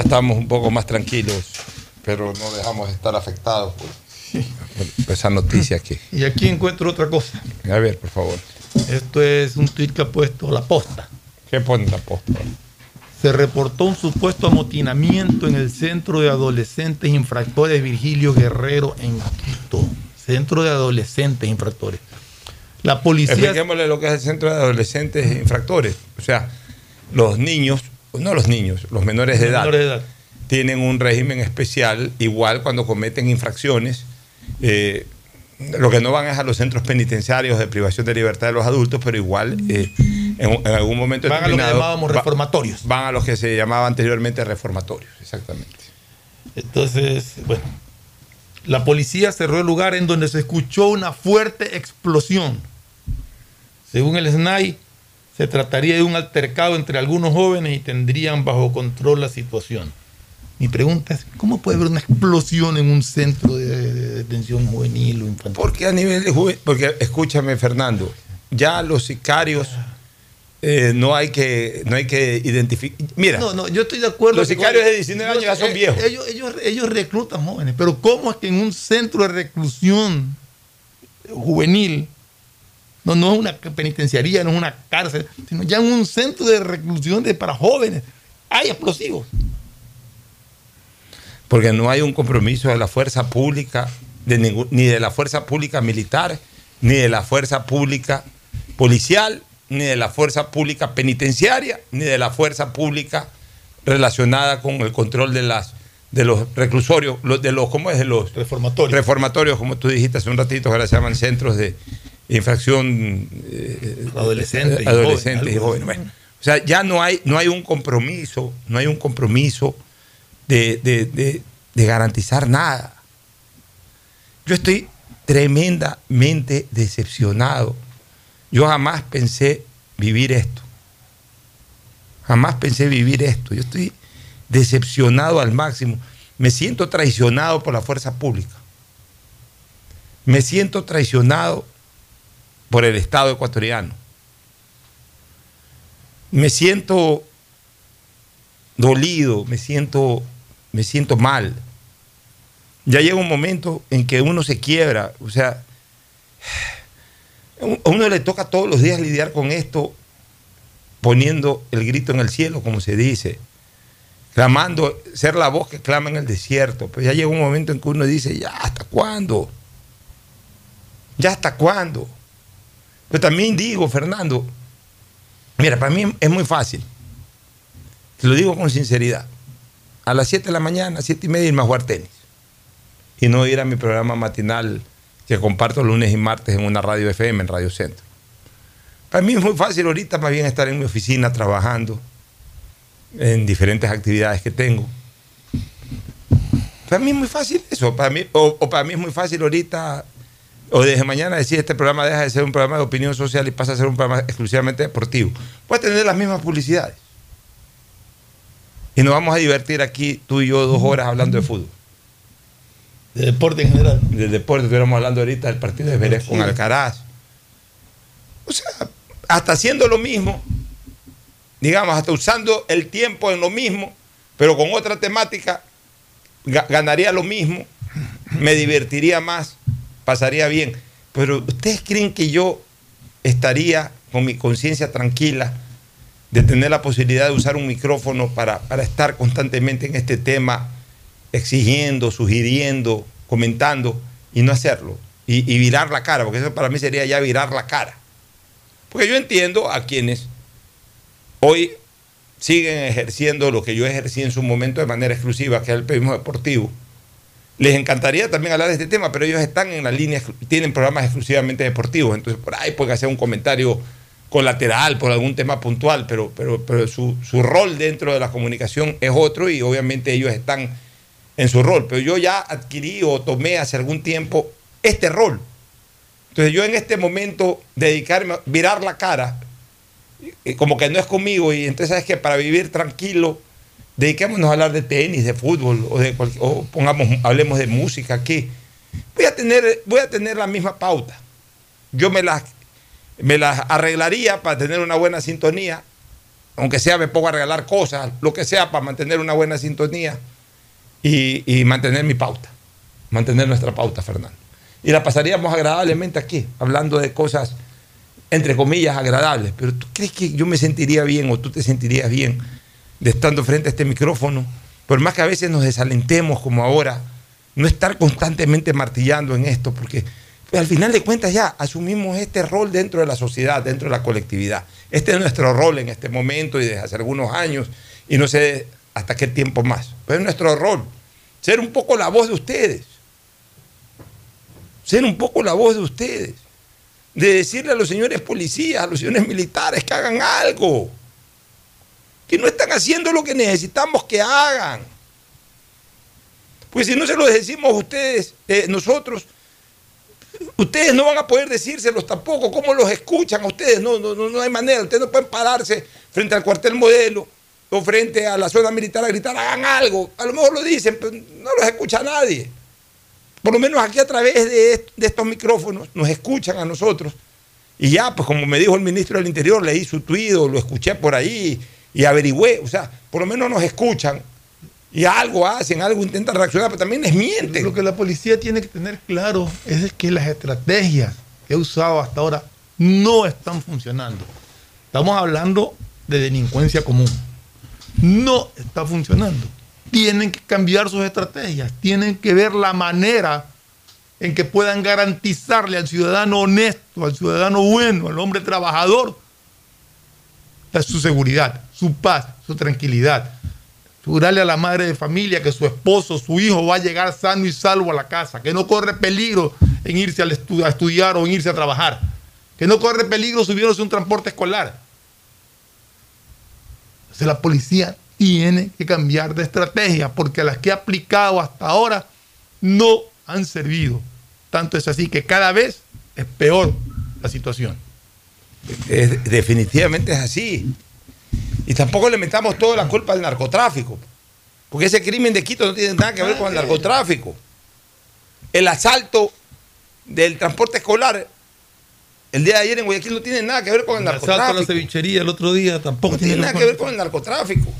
Ya estamos un poco más tranquilos, pero no dejamos de estar afectados por, por esa noticia que... Y aquí encuentro otra cosa. A ver, por favor. Esto es un tweet que ha puesto la posta. ¿Qué pone la posta? se reportó un supuesto amotinamiento en el Centro de Adolescentes Infractores Virgilio Guerrero en Quito. Centro de Adolescentes Infractores. La policía... Expliquémosle lo que es el Centro de Adolescentes Infractores. O sea, los niños, no los niños, los menores de edad, Menores de edad. tienen un régimen especial, igual cuando cometen infracciones. eh, lo que no van es a los centros penitenciarios de privación de libertad de los adultos, pero igual eh, en, en algún momento Van a lo que llamábamos va- reformatorios. Van a los que se llamaba anteriormente reformatorios, exactamente. Entonces, bueno, la policía cerró el lugar en donde se escuchó una fuerte explosión. Según el SNAI, se trataría de un altercado entre algunos jóvenes y tendrían bajo control la situación. Mi pregunta es, ¿cómo puede haber una explosión en un centro de, de detención juvenil o infantil? Porque a nivel de juve- porque escúchame Fernando, ya los sicarios eh, no hay que no hay que identificar. Mira, No, no, yo estoy de acuerdo. Los sicarios de 19 años ya son Eh, viejos. Ellos, ellos, ellos reclutan jóvenes, pero ¿cómo es que en un centro de reclusión juvenil, no, no es una penitenciaría, no es una cárcel, sino ya en un centro de reclusión de, para jóvenes, hay explosivos? porque no hay un compromiso de la fuerza pública, de ningún- ni de la fuerza pública militar, ni de la fuerza pública policial, ni de la fuerza pública penitenciaria, ni de la fuerza pública relacionada con el control de las de los reclusorios, los- de los ¿cómo es? de los reformatorios. Reformatorios, como tú dijiste hace un ratito, que ahora se llaman centros de infracción eh, Adolescentes y adolescentes y. Bueno, o sea, ya no hay no hay un compromiso, no hay un compromiso de, de- de- de garantizar nada. Yo estoy tremendamente decepcionado. Yo jamás pensé vivir esto. Jamás pensé vivir esto. Yo estoy decepcionado al máximo. Me siento traicionado por la fuerza pública. Me siento traicionado por el Estado ecuatoriano. Me siento dolido, me siento, me siento mal. Ya llega un momento en que uno se quiebra, o sea, a uno le toca todos los días lidiar con esto, poniendo el grito en el cielo, como se dice, clamando, ser la voz que clama en el desierto. Pero ya llega un momento en que uno dice, ya, ¿hasta cuándo? ¿Ya hasta cuándo? Pero también digo, Fernando, mira, para mí es muy fácil. Te lo digo con sinceridad. A las 7 de la mañana, 7 y media, irme a jugar tenis. Y no ir a mi programa matinal que comparto lunes y martes en una radio FM, en Radio Centro. Para mí es muy fácil ahorita más bien estar en mi oficina trabajando en diferentes actividades que tengo. Para mí es muy fácil eso. O para mí es muy fácil ahorita, o desde mañana decir este programa deja de ser un programa de opinión social y pasa a ser un programa exclusivamente deportivo. Puede tener las mismas publicidades. Y nos vamos a divertir aquí, tú y yo, dos horas hablando de fútbol. De deporte en general. De deporte, estuviéramos hablando ahorita del partido de Vélez con. Alcaraz. O sea, hasta haciendo lo mismo, digamos, hasta usando el tiempo en lo mismo, pero con otra temática, ga- ganaría lo mismo, me divertiría más, pasaría bien. Pero ¿ustedes creen que yo estaría con mi conciencia tranquila de tener la posibilidad de usar un micrófono para, para estar constantemente en este tema, exigiendo, sugiriendo, comentando y no hacerlo? Y, y virar la cara, porque eso para mí sería ya virar la cara. Porque yo entiendo a quienes hoy siguen ejerciendo lo que yo ejercí en su momento de manera exclusiva, que es el periodismo deportivo. Les encantaría también hablar de este tema, pero ellos están en la línea, tienen programas exclusivamente deportivos, entonces por ahí pueden hacer un comentario colateral por algún tema puntual, pero, pero, pero su, su rol dentro de la comunicación es otro y obviamente ellos están en su rol. Pero yo ya adquirí o tomé hace algún tiempo este rol. Entonces yo en este momento dedicarme a virar la cara, eh, como que no es conmigo, y entonces sabes que para vivir tranquilo, dediquémonos a hablar de tenis, de fútbol, o, de pongamos, hablemos de música aquí. Voy a tener, voy a tener la misma pauta. Yo me las, me las arreglaría para tener una buena sintonía, aunque sea me pongo a regalar cosas, lo que sea para mantener una buena sintonía y, y mantener mi pauta, mantener nuestra pauta, Fernando. Y la pasaríamos agradablemente aquí, hablando de cosas, entre comillas, agradables. Pero ¿tú crees que yo me sentiría bien o tú te sentirías bien de estando frente a este micrófono, por más que a veces nos desalentemos como ahora, no estar constantemente martillando en esto, porque pues, al final de cuentas ya asumimos este rol dentro de la sociedad, dentro de la colectividad. Este es nuestro rol en este momento y desde hace algunos años, y no sé hasta qué tiempo más, pero es nuestro rol, ser un poco la voz de ustedes, ser un poco la voz de ustedes, de decirle a los señores policías, a los señores militares que hagan algo, que no están haciendo lo que necesitamos que hagan. Pues si no se lo decimos a ustedes, eh, nosotros, ustedes no van a poder decírselos tampoco. ¿Cómo los escuchan a ustedes? No, no, no, hay manera. Ustedes no pueden pararse frente al cuartel modelo o frente a la zona militar a gritar, hagan algo. A lo mejor lo dicen, pero no los escucha nadie. Por lo menos aquí a través de, de estos micrófonos nos escuchan a nosotros. Y ya, pues como me dijo el ministro del Interior, leí su tuit o lo escuché por ahí y averigüé. O sea, por lo menos nos escuchan y algo hacen, algo intentan reaccionar, pero también les mienten. Lo que la policía tiene que tener claro es que las estrategias que ha usado hasta ahora no están funcionando. Estamos hablando de delincuencia común. No está funcionando. Tienen que cambiar sus estrategias, tienen que ver la manera en que puedan garantizarle al ciudadano honesto, al ciudadano bueno, al hombre trabajador, su seguridad, su paz, su tranquilidad. Asegurarle a la madre de familia que su esposo, su hijo va a llegar sano y salvo a la casa, que no corre peligro en irse a estudiar o en irse a trabajar, que no corre peligro subiéndose un transporte escolar. Entonces la policía tiene que cambiar de estrategia porque las que ha aplicado hasta ahora no han servido. Tanto es así que cada vez es peor la situación. Definitivamente es así. Y tampoco le metamos toda la culpa al narcotráfico. Porque ese crimen de Quito no tiene nada que ver con el narcotráfico. El asalto del transporte escolar el día de ayer en Guayaquil no tiene nada que ver con el El asalto a la narcotráfico. cevichería el otro día tampoco No tiene nada que ver con el narcotráfico.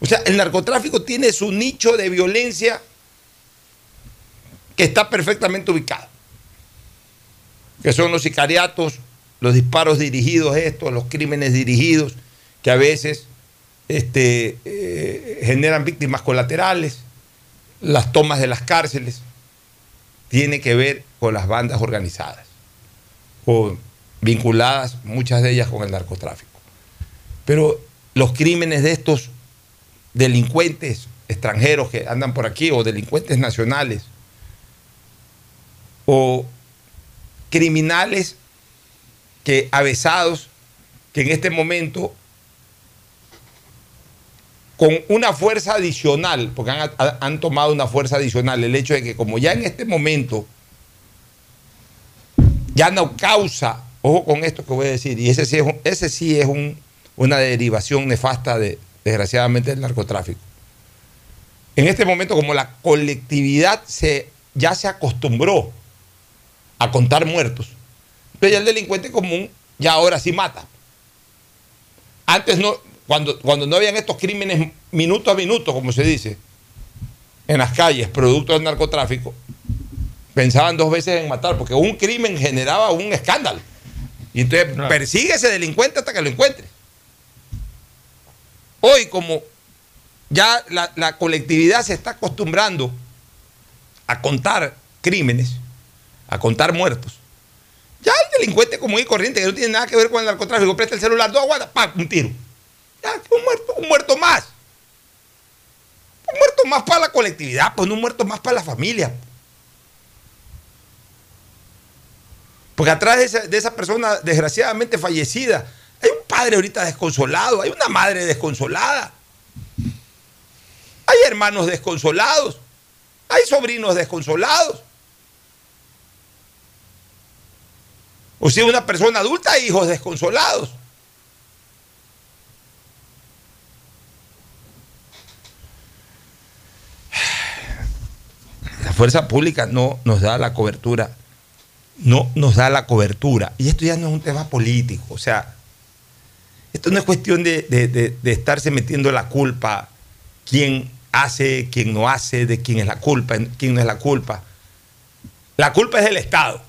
O sea, el narcotráfico tiene su nicho de violencia que está perfectamente ubicado. Que son los sicariatos, los disparos dirigidos estos, los crímenes dirigidos, que a veces este, eh, generan víctimas colaterales, las tomas de las cárceles, tiene que ver con las bandas organizadas, o vinculadas muchas de ellas con el narcotráfico. Pero los crímenes de estos delincuentes extranjeros que andan por aquí, o delincuentes nacionales, o criminales que avesados, que en este momento con una fuerza adicional, porque han, tomado una fuerza adicional, el hecho de que como ya en este momento ya no causa, ojo con esto que voy a decir, y ese sí es, ese sí es un- una derivación nefasta de, desgraciadamente, del narcotráfico. En este momento, como la colectividad se, ya se acostumbró a contar muertos, entonces ya el delincuente común ya ahora sí mata. Antes no, cuando, cuando no habían estos crímenes minuto a minuto, como se dice, en las calles, producto del narcotráfico, pensaban dos veces en matar, porque un crimen generaba un escándalo. Y entonces persigue a ese delincuente hasta que lo encuentre. Hoy, como ya la, la colectividad se está acostumbrando a contar crímenes, a contar muertos, ya el delincuente común y corriente que no tiene nada que ver con el narcotráfico, presta el celular, dos aguantas, ¡pam! un tiro. Ya, un muerto, un muerto más. Un muerto más para la colectividad, pues no un muerto más para la familia. Porque atrás de de esa persona desgraciadamente fallecida, hay un padre ahorita desconsolado, hay una madre desconsolada, hay hermanos desconsolados, hay sobrinos desconsolados. O si es una persona adulta, hijos desconsolados. La fuerza pública no nos da la cobertura, no nos da la cobertura. Y esto ya no es un tema político, o sea, esto no es cuestión de, de- de- de estarse metiendo la culpa, quién hace, quién no hace, de quién es la culpa, quién no es la culpa. La culpa es del Estado,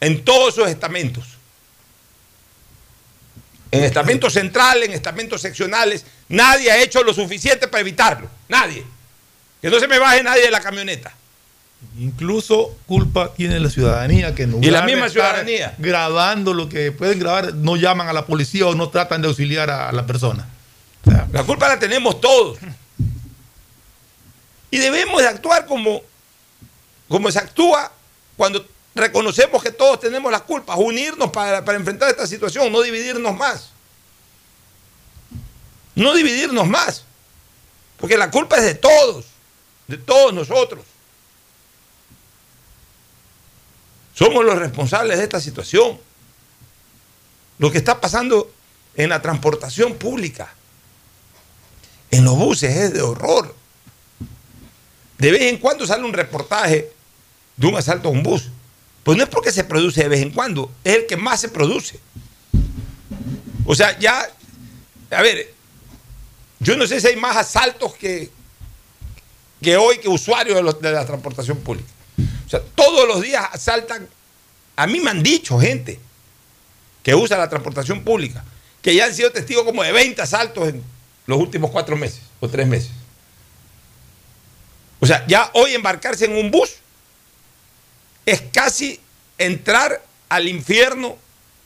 en todos sus estamentos. En estamentos centrales, en estamentos seccionales, nadie ha hecho lo suficiente para evitarlo. Nadie. Que no se me baje nadie de la camioneta. Incluso culpa tiene la ciudadanía que en Y la misma ciudadanía. grabando lo que pueden grabar, no llaman a la policía o no tratan de auxiliar a la persona. La culpa la tenemos todos. Y debemos de actuar como, como se actúa cuando reconocemos que todos tenemos las culpas, unirnos para, para enfrentar esta situación, no dividirnos más. No dividirnos más. Porque la culpa es de todos, de todos nosotros. Somos los responsables de esta situación. Lo que está pasando en la transportación pública, en los buses, es de horror. De vez en cuando sale un reportaje de un asalto a un bus. Pues no es porque se produce de vez en cuando, es el que más se produce. O sea, ya, a ver, yo no sé si hay más asaltos que, que hoy que usuarios de, de la transportación pública. O sea, todos los días asaltan. A mí me han dicho gente que usa la transportación pública, que ya han sido testigos como de 20 asaltos en los últimos cuatro meses o tres meses. O sea, ya hoy embarcarse en un bus es casi entrar al infierno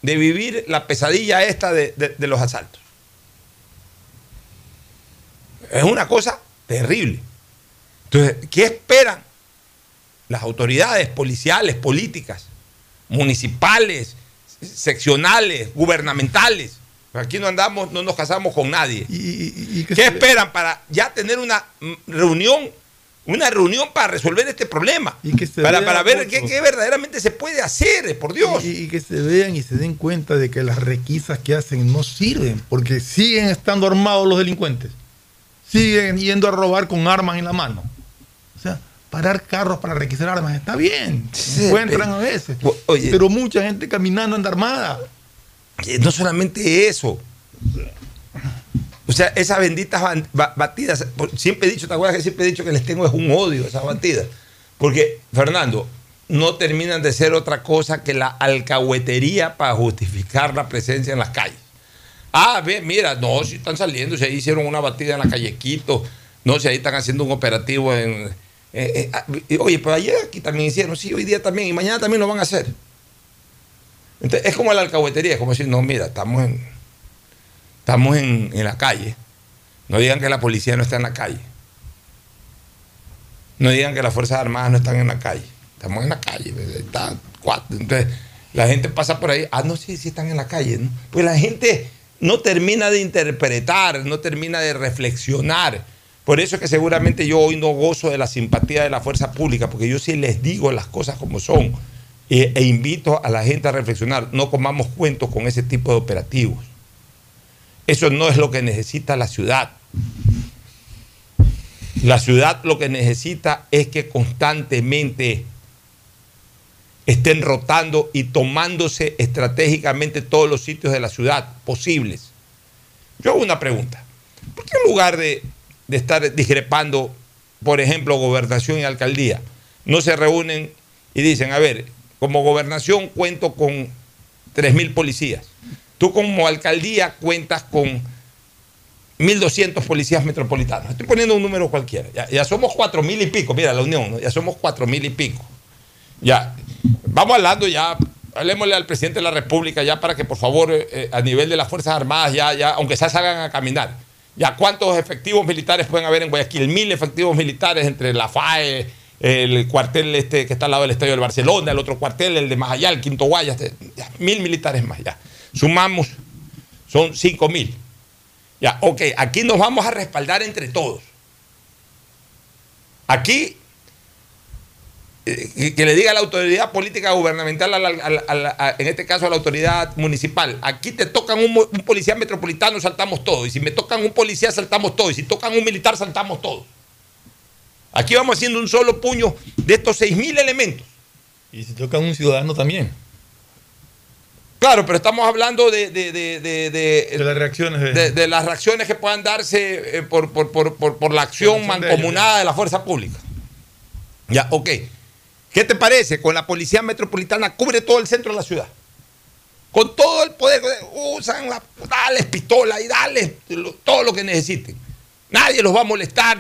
de vivir la pesadilla esta de, de- de los asaltos. Es una cosa terrible. Entonces, ¿qué esperan las autoridades policiales, políticas, municipales, seccionales, gubernamentales? Aquí no andamos, no nos casamos con nadie. ¿Qué esperan para ya tener una reunión, una reunión para resolver este problema? se para, para ver qué, qué verdaderamente se puede hacer, por Dios. Y, y que se vean y se den cuenta de que las requisas que hacen no sirven, porque siguen estando armados los delincuentes. Siguen yendo a robar con armas en la mano. O sea, parar carros para requisar armas está bien. Se encuentran a veces. pero mucha gente caminando anda armada. Que no solamente eso. O sea, esas benditas batidas, siempre he dicho, ¿te acuerdas que siempre he dicho que les tengo es un odio esas batidas? Porque, Fernando, no terminan de ser otra cosa que la alcahuetería para justificar la presencia en las calles. Ah, ve, mira, no, si están saliendo, si ahí hicieron una batida en la calle Quito, no, si ahí están haciendo un operativo en... eh, eh, ah, oye, pero ayer aquí también hicieron, sí, hoy día también, y mañana también lo van a hacer. Entonces, es como la alcahuetería, es como decir, no, mira, estamos en, estamos en, en la calle. No digan que la policía no está en la calle. No digan que las Fuerzas Armadas no están en la calle. Estamos en la calle. ahí Está. Entonces, la gente pasa por ahí. Ah, no, sí, sí están en la calle. ¿no? Pues la gente no termina de interpretar, no termina de reflexionar. Por eso es que seguramente yo hoy no gozo de la simpatía de la fuerza pública, porque yo sí les digo las cosas como son e, e invito a la gente a reflexionar. No comamos cuentos con ese tipo de operativos. Eso no es lo que necesita la ciudad. La ciudad lo que necesita es que constantemente estén rotando y tomándose estratégicamente todos los sitios de la ciudad posibles. Yo hago una pregunta. ¿Por qué en lugar de, de estar discrepando, por ejemplo, gobernación y alcaldía, no se reúnen y dicen, a ver, como gobernación cuento con 3.000 policías, tú como alcaldía cuentas con 1.200 policías metropolitanos. Estoy poniendo un número cualquiera. Ya, ya somos 4.000 y pico, mira la unión, ya somos 4.000 y pico. Ya, vamos hablando ya, hablemosle al presidente de la República ya para que por favor eh, eh, a nivel de las Fuerzas Armadas ya, ya, aunque sea salgan a caminar. Ya, ¿cuántos efectivos militares pueden haber en Guayaquil? Mil efectivos militares entre la FAE, el cuartel este que está al lado del Estadio del Barcelona, el otro cuartel, el de más allá, el Quinto Guayas, este, ya, mil militares más, ya. Sumamos, son cinco mil. Ya, ok, aquí nos vamos a respaldar entre todos. Aquí, eh, que, le diga a la autoridad política gubernamental, a la- a la- en este caso a la autoridad municipal, aquí te tocan un policía metropolitano, saltamos todos. Y si me tocan un policía, saltamos todos. Y si tocan un militar, saltamos todos. Aquí vamos haciendo un solo puño de estos 6.000 elementos. Y si tocan un ciudadano también. Claro, pero estamos hablando de, de, de, de- de- las reacciones de, las reacciones que puedan darse eh, por, por- por- por- la acción de mancomunada de la fuerza pública. Ya, ok. ¿Qué te parece? Con la policía metropolitana cubre todo el centro de la ciudad. con todo el poder, usan la, dales pistola y dale todo lo que necesiten. Nadie los va a molestar,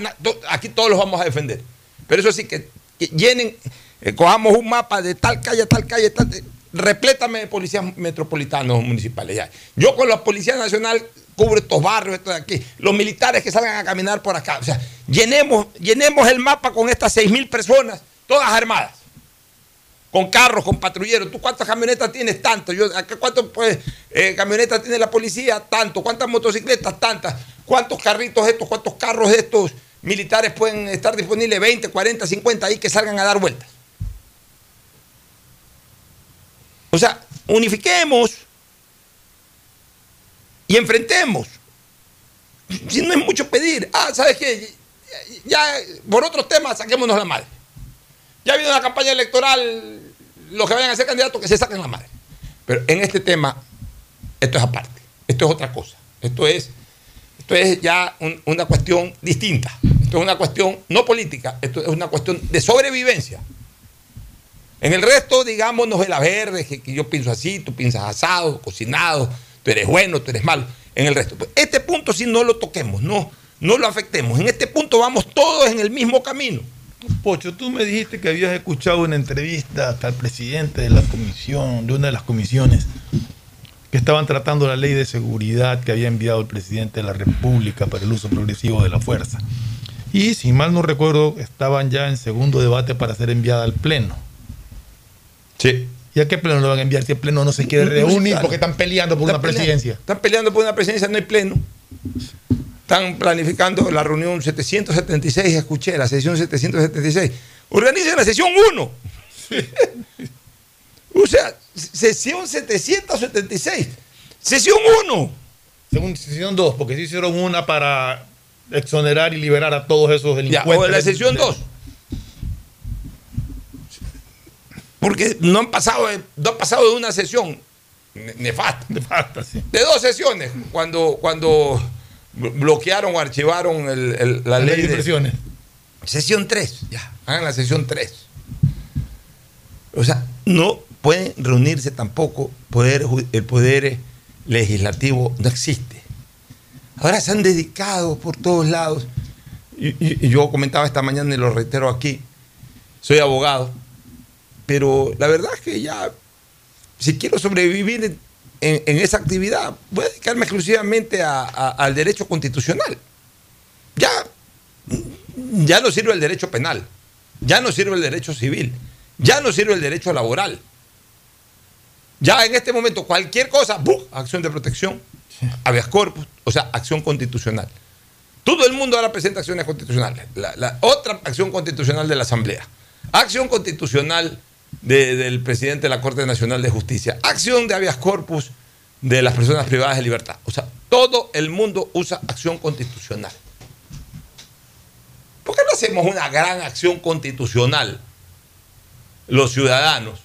aquí todos los vamos a defender. Pero eso sí, que, llenen, eh, cojamos un mapa de tal calle, tal calle, tal, replétame de policías metropolitanos municipales. Ya. Yo con la Policía Nacional cubro estos barrios, esto de aquí. Los militares que salgan a caminar por acá. O sea, llenemos, llenemos el mapa con estas 6.000 personas, todas armadas. Con carros, con patrulleros. ¿Tú cuántas camionetas tienes? Tanto. Yo, ¿Cuántas pues, eh, camionetas tiene la policía? Tanto. ¿Cuántas motocicletas? Tantas. ¿Cuántos carritos estos? ¿Cuántos carros estos militares pueden estar disponibles? 20, 40, 50 ahí que salgan a dar vueltas. O sea, unifiquemos y enfrentemos. Si no es mucho pedir, ah, ¿sabes qué? Ya, por otros temas saquémonos la madre. Ya habido una campaña electoral, los que vayan a ser candidatos que se saquen la madre. Pero en este tema, esto es aparte, esto es otra cosa. Esto es, esto es ya una cuestión distinta. Esto es una cuestión no política, esto es una cuestión de sobrevivencia. En el resto, digámonos la verde, que, yo pienso así, tú piensas asado, cocinado, tú eres bueno, tú eres malo. En el resto. Pues, este punto sí no lo toquemos, no, no lo afectemos. En este punto vamos todos en el mismo camino. Pocho, tú me dijiste que habías escuchado una entrevista hasta al presidente de la comisión, de una de las comisiones, que estaban tratando la ley de seguridad que había enviado el presidente de la República para el uso progresivo de la fuerza. Y si mal no recuerdo, estaban ya en segundo debate para ser enviada al Pleno. Sí. ¿Y a qué pleno lo van a enviar si el pleno no se quiere reunir porque están peleando por una presidencia? Están peleando por una presidencia, no hay pleno. Están planificando la reunión 776, escuché, la sesión 776. Organicen la sesión 1. o sea, sesión 776. Sesión 1. Según sesión 2, porque sí hicieron una para exonerar y liberar a todos esos delincuentes. Ya, o la sesión 2. Porque no han pasado, no han pasado de una sesión nefasta. Nefasta, sí. De dos sesiones, cuando, cuando bloquearon o archivaron la, ley, de inversiones. Sesión 3, ya, hagan la sesión 3. O sea, no pueden reunirse tampoco, poder, el poder legislativo no existe. Ahora se han dedicado por todos lados. y yo comentaba esta mañana y lo reitero aquí, soy abogado pero la verdad es que ya, si quiero sobrevivir en, esa actividad, voy a dedicarme exclusivamente al derecho constitucional. Ya, ya no sirve el derecho penal, ya no sirve el derecho civil, ya no sirve el derecho laboral. Ya en este momento cualquier cosa, acción de protección, habeas corpus, o sea, acción constitucional. Todo el mundo ahora presenta acciones constitucionales. la, otra acción constitucional de la Asamblea. Acción constitucional del presidente de la Corte Nacional de Justicia, acción de habeas corpus de las personas privadas de libertad. O sea, todo el mundo usa acción constitucional. ¿Por qué no hacemos una gran acción constitucional los ciudadanos?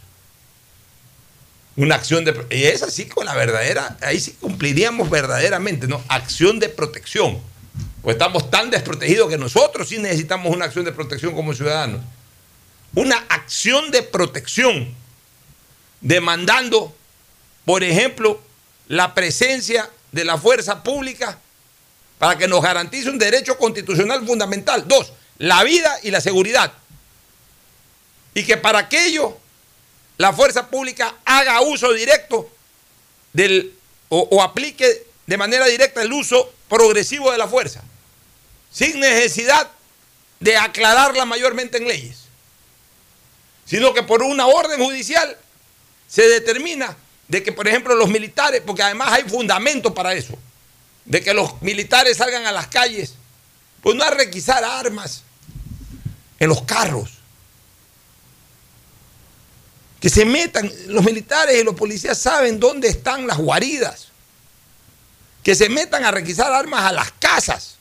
Una acción de... Y es así con la verdadera, ahí sí cumpliríamos verdaderamente, ¿no? Acción de protección. Pues estamos tan desprotegidos que nosotros sí necesitamos una acción de protección como ciudadanos una acción de protección, demandando, por ejemplo, la presencia de la fuerza pública para que nos garantice un derecho constitucional fundamental. Dos, la vida y la seguridad. Y que para aquello la fuerza pública haga uso directo del, o, o aplique de manera directa el uso progresivo de la fuerza, sin necesidad de aclararla mayormente en leyes sino que por una orden judicial se determina de que, por ejemplo, los militares, porque además hay fundamento para eso, de que los militares salgan a las calles, pues no a requisar armas en los carros. Que se metan, los militares y los policías saben dónde están las guaridas. Que se metan a requisar armas a las casas.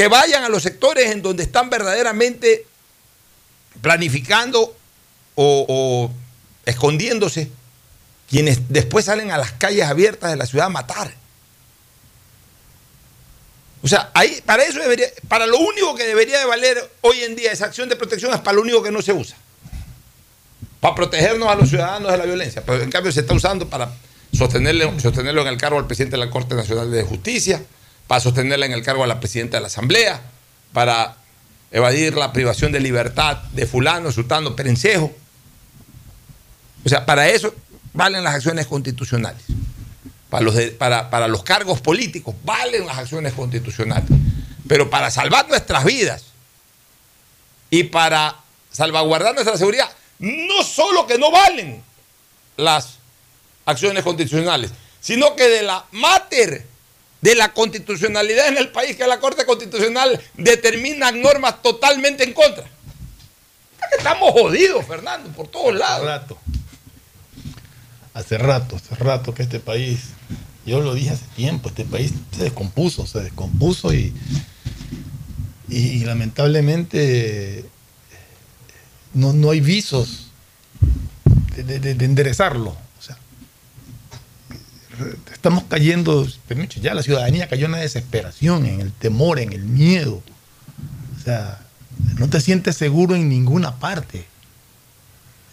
Que vayan a los sectores en donde están verdaderamente planificando o, escondiéndose quienes después salen a las calles abiertas de la ciudad a matar. O sea, ahí, para eso para lo único que debería de valer hoy en día esa acción de protección es para lo único que no se usa. para protegernos a los ciudadanos de la violencia, pero en cambio se está usando para sostenerle, sostenerlo en el cargo al presidente de la Corte Nacional de Justicia, para sostenerla en el cargo a la presidenta de la Asamblea, para evadir la privación de libertad de fulano, sultano, perencejo. O sea, para eso valen las acciones constitucionales. Para los, para, para los cargos políticos valen las acciones constitucionales. Pero para salvar nuestras vidas y para salvaguardar nuestra seguridad, no solo que no valen las acciones constitucionales, sino que de la mater de la constitucionalidad en el país, que la Corte Constitucional, determinan normas totalmente en contra. Estamos jodidos, Fernando, por todos lados. rato. Hace rato, hace rato que este país, yo lo dije hace tiempo, este país se descompuso, se descompuso y, y, y lamentablemente no, no hay visos de, de- de- de enderezarlo. Estamos cayendo, ya la ciudadanía cayó en la desesperación, en el temor, en el miedo. O sea, no te sientes seguro en ninguna parte.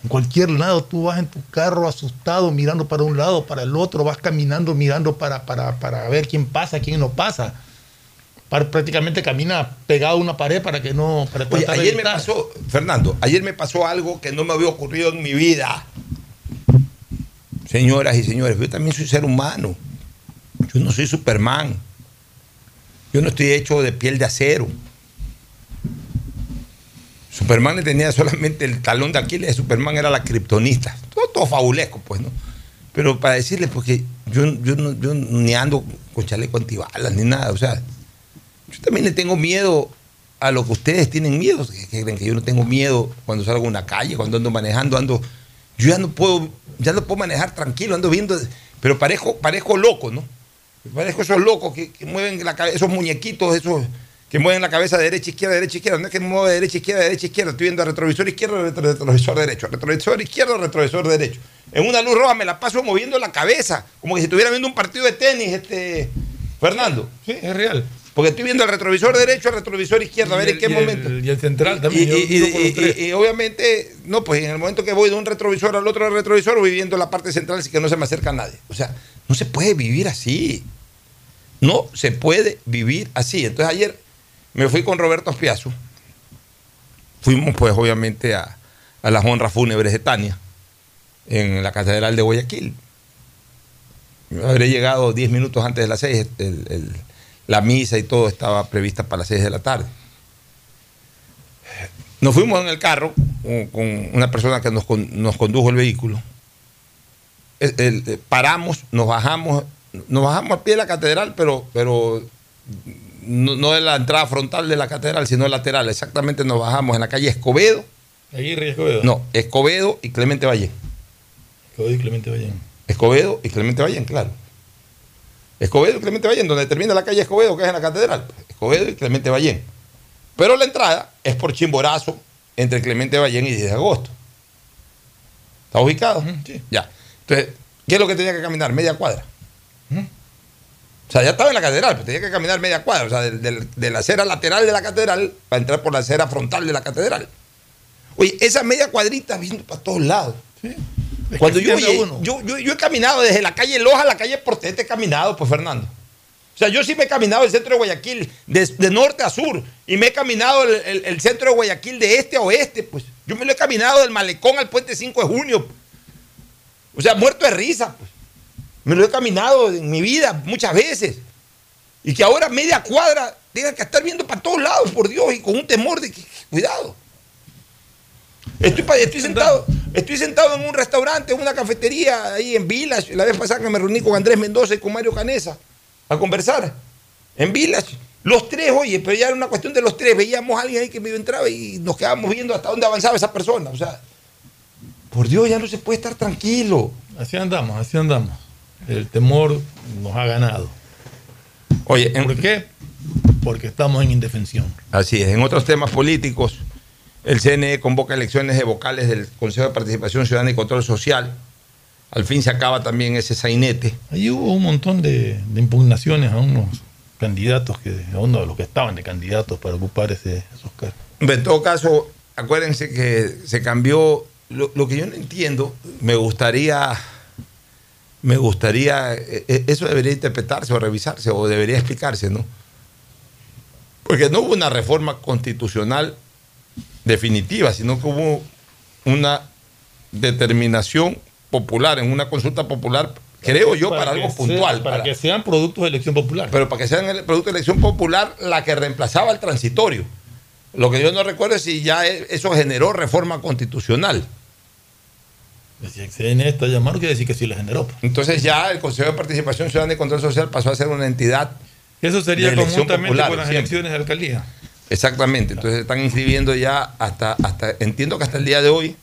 En cualquier lado, tú vas en tu carro asustado, mirando para un lado, para el otro, vas caminando, mirando para, para, para ver quién pasa, quién no pasa. Prácticamente camina pegado a una pared para que no. Para Oye, tratar de ayer me pasó, Fernando, ayer me pasó algo que no me había ocurrido en mi vida. Señoras y señores, yo también soy ser humano. Yo no soy Superman. Yo no estoy hecho de piel de acero. Superman le tenía solamente el talón de Aquiles, Superman era la kriptonista. Todo, todo fabulesco, pues, ¿no? Pero para decirles, porque yo, yo, yo ni ando con chaleco antibalas ni nada, o sea, yo también le tengo miedo a lo que ustedes tienen miedo. que creen que yo no tengo miedo cuando salgo a una calle, cuando ando manejando, ando. Yo ya no puedo, ya no puedo manejar tranquilo, ando viendo, pero parezco, parezco loco, ¿no? Parezco esos locos que, mueven la cabeza, esos muñequitos, esos que mueven la cabeza de derecha, izquierda, derecha, izquierda. No es que mueve de derecha, izquierda, derecha, izquierda. Estoy viendo retrovisor izquierdo, retro- retrovisor derecho, retrovisor izquierdo, retrovisor derecho. En una luz roja me la paso moviendo la cabeza, como que si estuviera viendo un partido de tenis, este Fernando. Sí, es real. Porque estoy viendo el retrovisor derecho, el retrovisor izquierdo, a ver en qué y el- momento. y el central también, y- obviamente, no, pues en el momento que voy de un retrovisor al otro retrovisor, voy viendo la parte central, así que no se me acerca nadie. O sea, no se puede vivir así. No se puede vivir así. Entonces ayer me fui con Roberto Aspiazo. Fuimos, pues, obviamente, a, a las honras fúnebres de Tania, en la Catedral de Guayaquil. Habré llegado 10 minutos antes de las 6. el- el- la misa y todo estaba prevista para las 6 de la tarde. Nos fuimos en el carro con, una persona que nos, con- nos condujo el vehículo. El- el- eh, paramos, nos bajamos, nos bajamos al pie de la catedral, pero, pero no, no de la entrada frontal de la catedral, sino lateral. Exactamente nos bajamos en la calle Escobedo. Aguirre y Escobedo. No, Escobedo y Clemente Valle. Escobedo y Clemente Ballén. Escobedo y Clemente Ballén, claro. Escobedo y Clemente Ballén, donde termina la calle Escobedo, que es en la catedral. Escobedo y Clemente Ballén. Pero la entrada es por Chimborazo, entre Clemente Ballén y 10 de agosto. ¿Está ubicado? sí. Ya. Entonces, ¿qué es lo que tenía que caminar? Media cuadra. O sea, ya estaba en la catedral, pero tenía que caminar media cuadra. O sea, del- de, la acera lateral de la catedral para entrar por la acera frontal de la catedral. Oye, esa media cuadrita viendo para todos lados. Cuando yo, así anda oye, uno. yo, yo, yo he caminado desde la calle Loja a la calle Portete, he caminado, pues Fernando. O sea, yo sí me he caminado el centro de Guayaquil de, de norte a sur y me he caminado el, el- el centro de Guayaquil de este a oeste, pues. Yo me lo he caminado del malecón al puente 5 de junio. O sea, muerto de risa, pues. Me lo he caminado en mi vida muchas veces. Y que ahora media cuadra tenga que estar viendo para todos lados, por Dios, y con un temor de que, cuidado. Estoy sentado, estoy sentado en un restaurante, en una cafetería ahí en Village. La vez pasada que me reuní con Andrés Mendoza y con Mario Canesa a conversar. En Village. Los tres, oye, pero ya era una cuestión de los tres. Veíamos a alguien ahí que medio entraba y nos quedábamos viendo hasta dónde avanzaba esa persona. O sea, por Dios, ya no se puede estar tranquilo. Así andamos, así andamos. El temor nos ha ganado. Oye, ¿por qué? Porque estamos en indefensión. Así es. En otros temas políticos, el CNE convoca elecciones de vocales del Consejo de Participación Ciudadana y Control Social. Al fin se acaba también ese sainete. Ahí hubo un montón de, de impugnaciones a unos candidatos, que, a uno de los que estaban de candidatos para ocupar ese, esos cargos. En todo caso, acuérdense que se cambió lo, lo que yo no entiendo, me gustaría, me gustaría, eh, eh, eso debería interpretarse o revisarse o debería explicarse, ¿no? Porque no hubo una reforma constitucional definitiva, sino que hubo una determinación popular, en una consulta popular, creo yo, para, algo puntual. sea- para, que sean productos de elección popular. Pero para que sean el producto de elección popular, la que reemplazaba el transitorio. Lo que yo no recuerdo es si ya e- eso generó reforma constitucional. Si exceden esto a llamar, quiere decir que sí la generó. pues. Entonces ya el Consejo de Participación Ciudadana y Control Social pasó a ser una entidad. Eso sería conjuntamente popular, con las siempre. elecciones de alcaldía. Exactamente. Entonces están inscribiendo ya hasta, hasta, entiendo que hasta el día de hoy.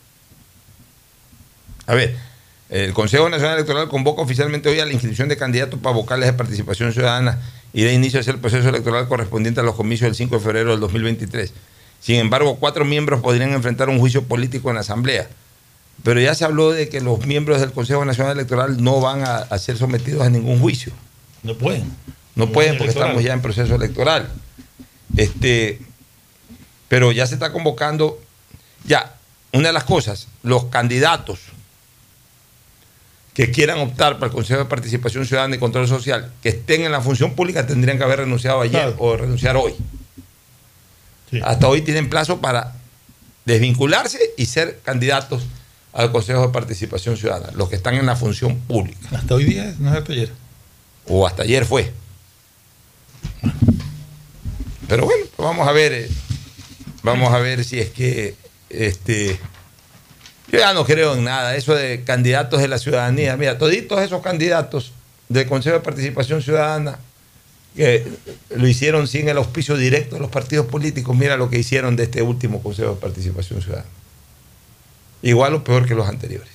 A ver, el Consejo Nacional Electoral convoca oficialmente hoy a la inscripción de candidatos para vocales de participación ciudadana y de inicio hacia el proceso electoral correspondiente a los comicios del 5 de febrero del 2023. Sin embargo, cuatro miembros podrían enfrentar un juicio político en la Asamblea. Pero ya se habló de que los miembros del Consejo Nacional Electoral no van a, a ser sometidos a ningún juicio. No pueden. No pueden porque electoral. estamos ya en proceso electoral. Este, pero ya se está convocando, ya, una de las cosas, los candidatos que quieran optar para el Consejo de Participación Ciudadana y Control Social, que estén en la función pública, tendrían que haber renunciado ayer o renunciar hoy. Hasta hoy tienen plazo para desvincularse y ser candidatos al Consejo de Participación Ciudadana, los que están en la función pública. Hasta hoy día, no es hasta ayer. O hasta ayer fue. Pero bueno, vamos a ver. eh, Vamos a ver si es que este. Yo ya no creo en nada. Eso de candidatos de la ciudadanía. Mira, toditos esos candidatos del Consejo de Participación Ciudadana que lo hicieron sin el auspicio directo de los partidos políticos. Mira lo que hicieron de este último Consejo de Participación Ciudadana. Igual o peor que los anteriores.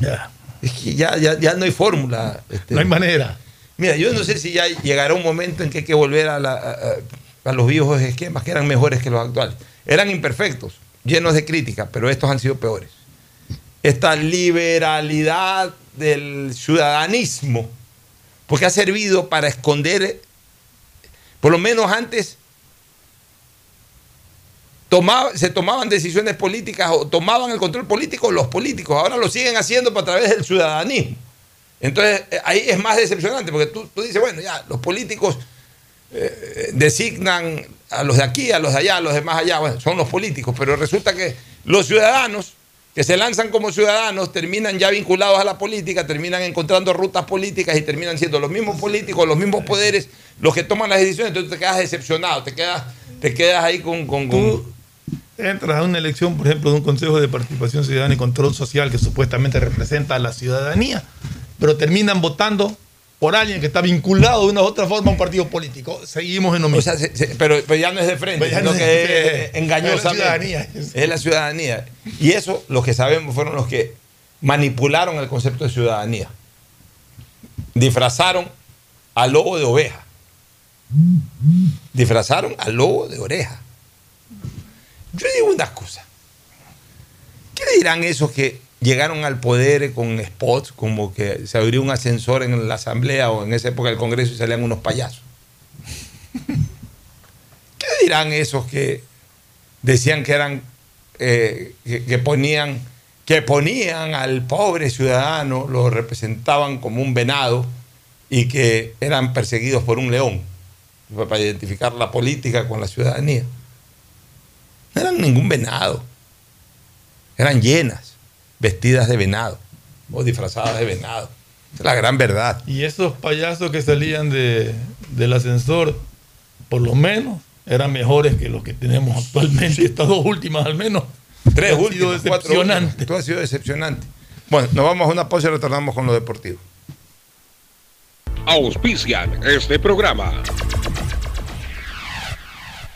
Ya. Es que ya, ya, ya no hay fórmula. este. No hay manera. Mira, yo no sé si ya llegará un momento en que hay que volver a, los viejos esquemas que eran mejores que los actuales. Eran imperfectos, llenos de críticas, pero estos han sido peores. Esta liberalidad del ciudadanismo, porque ha servido para esconder, por lo menos antes, se tomaban decisiones políticas o tomaban el control político los políticos, ahora lo siguen haciendo a través del ciudadanismo. Entonces, eh, ahí es más decepcionante, porque tú, tú dices, bueno, ya, los políticos eh, designan a los de aquí, a los de allá, a los de más allá, bueno, son los políticos, pero resulta que los ciudadanos que se lanzan como ciudadanos terminan ya vinculados a la política, terminan encontrando rutas políticas y terminan siendo los mismos políticos, los mismos poderes, los que toman las decisiones, entonces te quedas decepcionado, te quedas, te quedas ahí con... con- con- Entras a una elección, por ejemplo, de un Consejo de Participación Ciudadana y Control Social que supuestamente representa a la ciudadanía, pero terminan votando por alguien que está vinculado de una u otra forma a un partido político. Seguimos en lo mismo. O sea, se- se- pero, pero ya no es de frente, ya sino no es que es engañosamente. es la ciudadanía. Es la ciudadanía. Y eso, los que sabemos, fueron los que manipularon el concepto de ciudadanía. Disfrazaron al lobo de oveja. Disfrazaron al lobo de oreja. Yo digo una cosa. ¿Qué dirán esos que llegaron al poder con spots, como que se abrió un ascensor en la asamblea o en esa época del Congreso y salían unos payasos? ¿Qué dirán esos que decían que eran, eh, que, ponían, que ponían al pobre ciudadano, lo representaban como un venado y que eran perseguidos por un león? Para identificar la política con la ciudadanía. No eran ningún venado. Eran llenas, vestidas de venado o disfrazadas de venado. Es la gran verdad. Y esos payasos que salían de, del ascensor, por lo menos, eran mejores que los que tenemos actualmente. Estas dos últimas, al menos. Tres Han sido últimas, cuatro últimas. Todo ha sido decepcionante. Bueno, nos vamos a una pausa y retornamos con lo deportivo. Auspician este programa.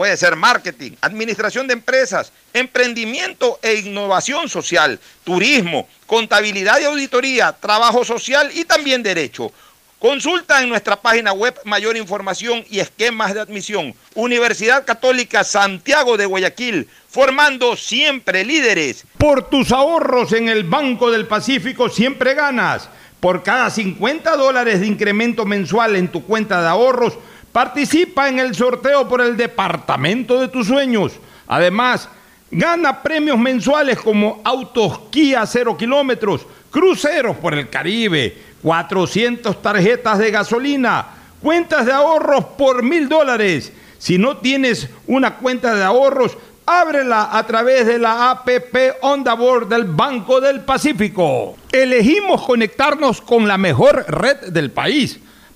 Puede ser marketing, administración de empresas, emprendimiento e innovación social, turismo, contabilidad y auditoría, trabajo social y también derecho. Consulta en nuestra página web mayor información y esquemas de admisión. Universidad Católica Santiago de Guayaquil, formando siempre líderes. Por tus ahorros en el Banco del Pacífico siempre ganas. Por cada 50 dólares de incremento mensual en tu cuenta de ahorros, participa en el sorteo por el departamento de tus sueños. Además, gana premios mensuales como autos Kia 0 kilómetros, cruceros por el Caribe, 400 tarjetas de gasolina, cuentas de ahorros por mil dólares. Si no tienes una cuenta de ahorros, ábrela a través de la APP Onda Board del Banco del Pacífico. Elegimos conectarnos con la mejor red del país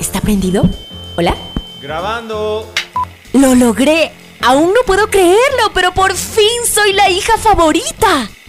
¿Está prendido? ¿Hola? Grabando. ¡Lo logré! Aún no puedo creerlo, pero por fin soy la hija favorita.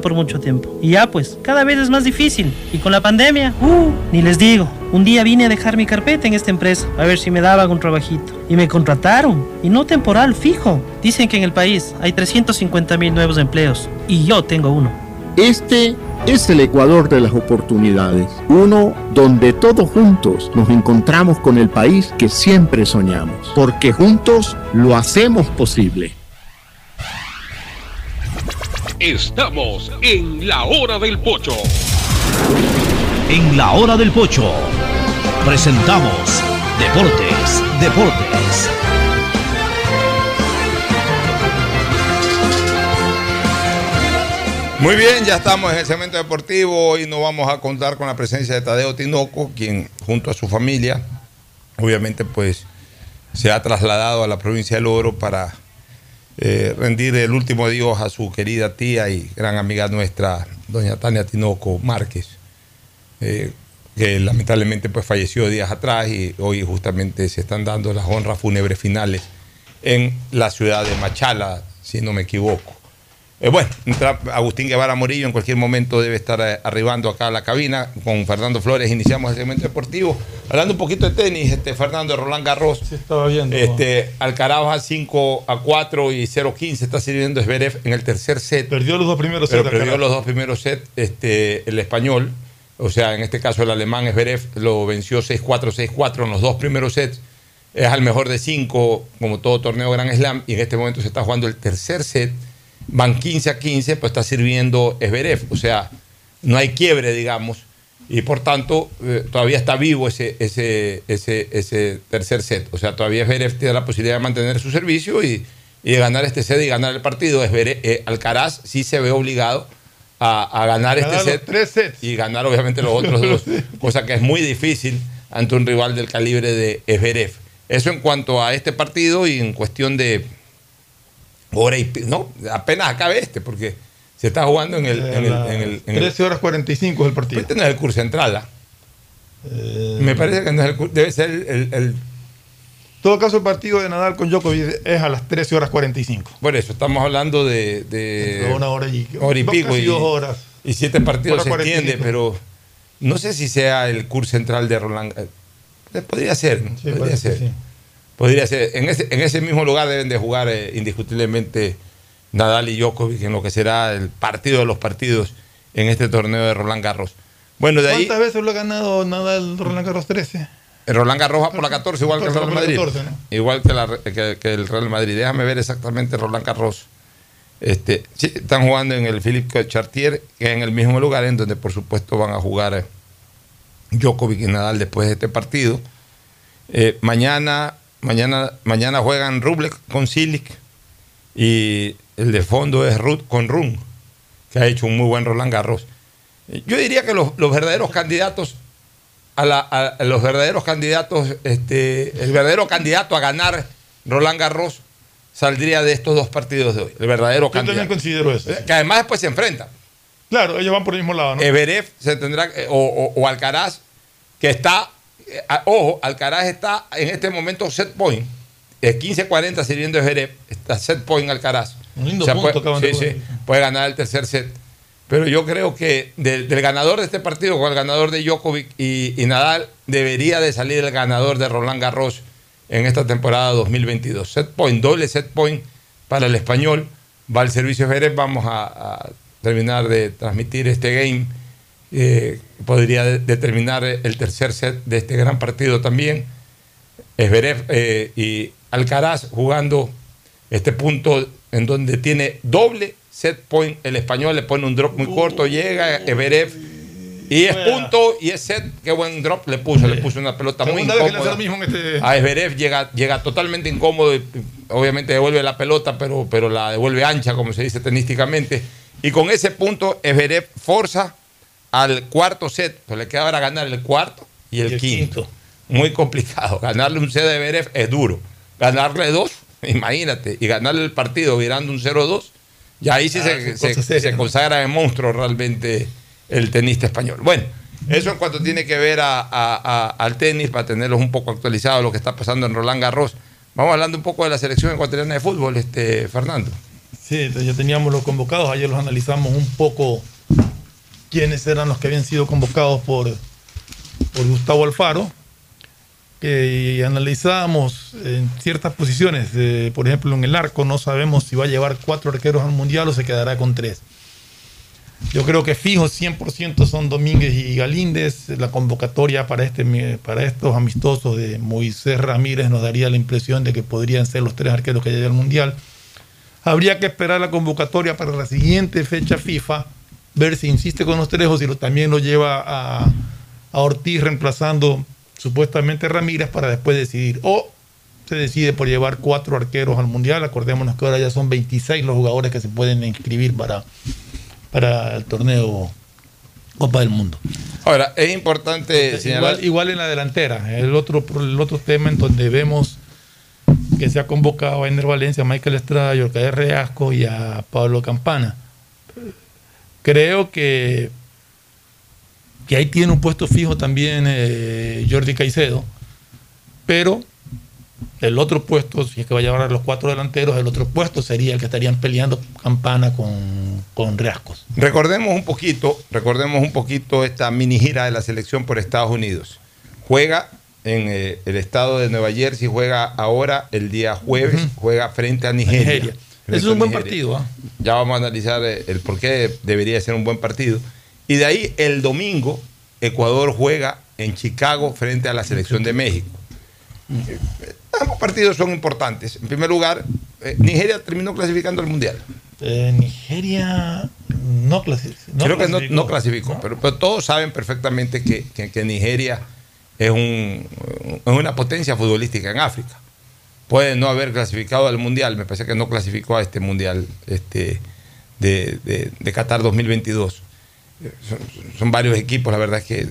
por mucho tiempo. Y ya pues, cada vez es más difícil. Y con la pandemia, uh, ni les digo. Un día vine a dejar mi carpeta en esta empresa, a ver si me daban un trabajito. Y me contrataron, y no temporal, fijo. Dicen que en el país hay 350 mil nuevos empleos, y yo tengo uno. Este es el Ecuador de las oportunidades, uno donde todos juntos nos encontramos con el país que siempre soñamos, porque juntos lo hacemos posible. Estamos en la hora del pocho. En la hora del pocho presentamos Deportes, Deportes. Muy bien, ya estamos en el segmento deportivo y nos vamos a contar con la presencia de Tadeo Tinoco, quien junto a su familia, obviamente pues se ha trasladado a la provincia del Oro para eh, rendir el último adiós a su querida tía y gran amiga nuestra, doña Tania Tinoco Márquez, eh, que lamentablemente pues falleció días atrás y hoy justamente se están dando las honras fúnebres finales en la ciudad de Machala, si no me equivoco. Eh, bueno, Agustín Guevara Morillo en cualquier momento debe estar eh, arribando acá a la cabina. Con Fernando Flores iniciamos el segmento deportivo. Hablando un poquito de tenis, este, Fernando Roland Garros. estaba viendo. Este, Alcaraz a 5 a 4 y 0-15 está sirviendo Zverev en el tercer set. Perdió los dos primeros sets, perdió Alcaraz. los dos primeros sets este, el español. O sea, en este caso el alemán Zverev lo venció 6-4, 6-4 en los dos primeros sets. Es al mejor de 5, como todo torneo Grand Slam. Y en este momento se está jugando el tercer set. Van 15 a 15, pues está sirviendo Zverev. O sea, no hay quiebre, digamos. Y por tanto, eh, todavía está vivo ese, ese, ese, ese tercer set. O sea, todavía Zverev tiene la posibilidad de mantener su servicio y, y de ganar este set y ganar el partido. Zverev- eh, Alcaraz sí se ve obligado a, a ganar Ganar este set tres sets. y ganar obviamente los otros dos, cosa que es muy difícil. ante un rival del calibre de Esberev. Eso en cuanto a este partido y en cuestión de hora y no, apenas acabe este, porque se está jugando en el, en el, en el- en el- 13 horas 45 es el partido. este no es el curso central, ¿ah? Eh, Me parece que no es el debe ser el, todo caso, el partido de Nadal con Djokovic es a las 13 horas 45. Por eso, estamos hablando de, de una hora y- hora y pico y, dos horas. y siete partidos se 45. entiende, pero no sé si sea el curso central de Roland. eh, Podría ser, ¿no? podría ser. sí. Podría ser. En ese, en ese mismo lugar deben de jugar eh, indiscutiblemente Nadal y Djokovic en lo que será el partido de los partidos en este torneo de Roland Garros. Bueno, de ahí ¿Cuántas veces lo ha ganado Nadal Roland Garros 13? el Roland Garros va por la 14 igual que el 14, Real Madrid. 14, ¿no? Igual que, la- que- que el Real Madrid. Déjame ver exactamente Roland Garros. Este, sí, están jugando en el Philippe Chartier, que es en el mismo lugar en donde por supuesto van a jugar eh, Djokovic y Nadal después de este partido. Eh, mañana, mañana, mañana juegan Rublev con Silic y el de fondo es Ruth con Run, que ha hecho un muy buen Roland Garros. Yo diría que los, los verdaderos candidatos a, la- a- los verdaderos candidatos, este, el verdadero candidato a ganar Roland Garros saldría de estos dos partidos de hoy. El verdadero Yo también candidato. considero eso. Eh, Que además después se enfrentan. Claro, ellos van por el mismo lado, ¿no? Everef se tendrá o, o- o Alcaraz que está ojo Alcaraz está en este momento set point. Es 15-40 sirviendo Everef está set point Alcaraz. Un lindo O sea, punto puede, de sí, sí, puede ganar el tercer set. Pero yo creo que del, del ganador de este partido con el ganador de Djokovic y, y Nadal debería de salir el ganador de Roland Garros en esta temporada 2022 set point doble set point para el español. Va al servicio Everef vamos a, a terminar de transmitir este game eh, podría de- determinar el tercer set de este gran partido también. Esberev eh, y Alcaraz jugando este punto en donde tiene doble set point. El español le pone un drop muy corto, llega Esberev y es punto y es set. Qué buen drop le puso, le puso una pelota muy incómoda. mismo en este. A Esberev llega, llega totalmente incómodo, y, obviamente devuelve la pelota, pero, pero la devuelve ancha, como se dice tenísticamente. Y con ese punto, Esberev forza al cuarto set. Pues le queda ahora ganar el cuarto y el, quinto. Muy complicado. Ganarle un set de Esberev es duro. Ganarle dos, imagínate, y ganarle el partido virando un 0-2, ya ahí sí Ah, se, consagra de monstruo realmente el tenista español. Bueno, eso en cuanto tiene que ver a- a- a- al tenis, para tenerlos un poco actualizados, lo que está pasando en Roland Garros. Vamos hablando un poco de la selección ecuatoriana de fútbol, este Fernando. Sí, ya teníamos los convocados, ayer los analizamos un poco quiénes eran los que habían sido convocados por, por Gustavo Alfaro, que analizábamos en ciertas posiciones, eh, por ejemplo en el arco no sabemos si va a llevar cuatro arqueros al mundial o se quedará con tres. Yo creo que fijos 100% son Domínguez y Galíndez. La convocatoria para, este, para estos amistosos de Moisés Ramírez nos daría la impresión de que podrían ser los tres arqueros que lleguen al Mundial. Habría que esperar la convocatoria para la siguiente fecha FIFA, ver si insiste con los tres o si lo- también lo lleva a, a Ortiz reemplazando supuestamente a Ramírez para después decidir. O se decide por llevar cuatro arqueros al Mundial. Acordémonos que ahora ya son 26 los jugadores que se pueden inscribir para, para el torneo Copa del Mundo. Ahora, es importante señalar. Igual, igual en la delantera. El otro, el otro tema en donde vemos que se ha convocado a Ener Valencia, a Michael Estrada, a Yorcader Reasco y a Pablo Campana. Creo que, que ahí tiene un puesto fijo también eh, Jordi Caicedo, pero el otro puesto, si es que va a llevar a los cuatro delanteros, el otro puesto sería el que estarían peleando Campana con, con Reascos. Recordemos un poquito, recordemos un poquito esta mini gira de la selección por Estados Unidos. Juega en eh, el estado de Nueva Jersey, juega ahora el día jueves, juega frente a Nigeria. Nigeria. Es un buen Nigeria. partido. ¿ah? Ya vamos a analizar eh, el por qué debería ser un buen partido. Y de ahí el domingo Ecuador juega en Chicago frente a la selección de México. Eh, Ambos partidos son importantes. En primer lugar, eh, Nigeria terminó clasificando al Mundial. Eh, Nigeria no, clasi- no Creo que no, clasificó. no clasificó, Pero, pero todos saben perfectamente que, que- que Nigeria es, un, es una potencia futbolística en África. Puede no haber clasificado al Mundial, me parece que no clasificó a este Mundial este, de, de- de Qatar 2022. son, son varios equipos, la verdad es que.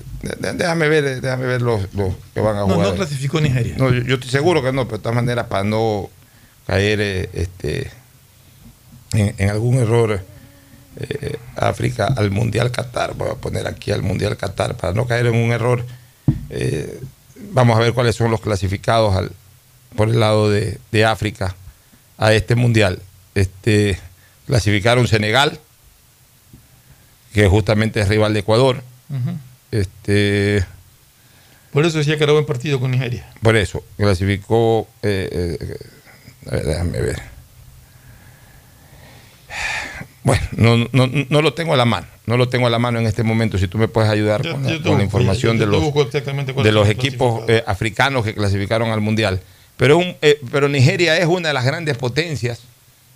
Déjame ver, déjame ver los, los que van a No, jugar. no clasificó Nigeria. No, yo, yo estoy seguro que no, pero de todas maneras, para no caer eh, este, en, en algún error, eh, África al Mundial Qatar, voy a poner aquí al Mundial Qatar, para no caer en un error, eh, vamos a ver cuáles son los clasificados al- por el lado de, de África a este Mundial. Este, clasificaron Senegal, que justamente es rival de Ecuador. Este, Por eso decía que era buen partido con Nigeria. por eso, clasificó. eh, eh, a ver, déjame ver. Bueno, no, no, no lo tengo a la mano. No lo tengo a la mano en este momento. Si tú me puedes ayudar Yo- con, yo la, con información yo- de los, de los equipos eh, africanos que clasificaron al Mundial. Eh, pero Nigeria es una de las grandes potencias.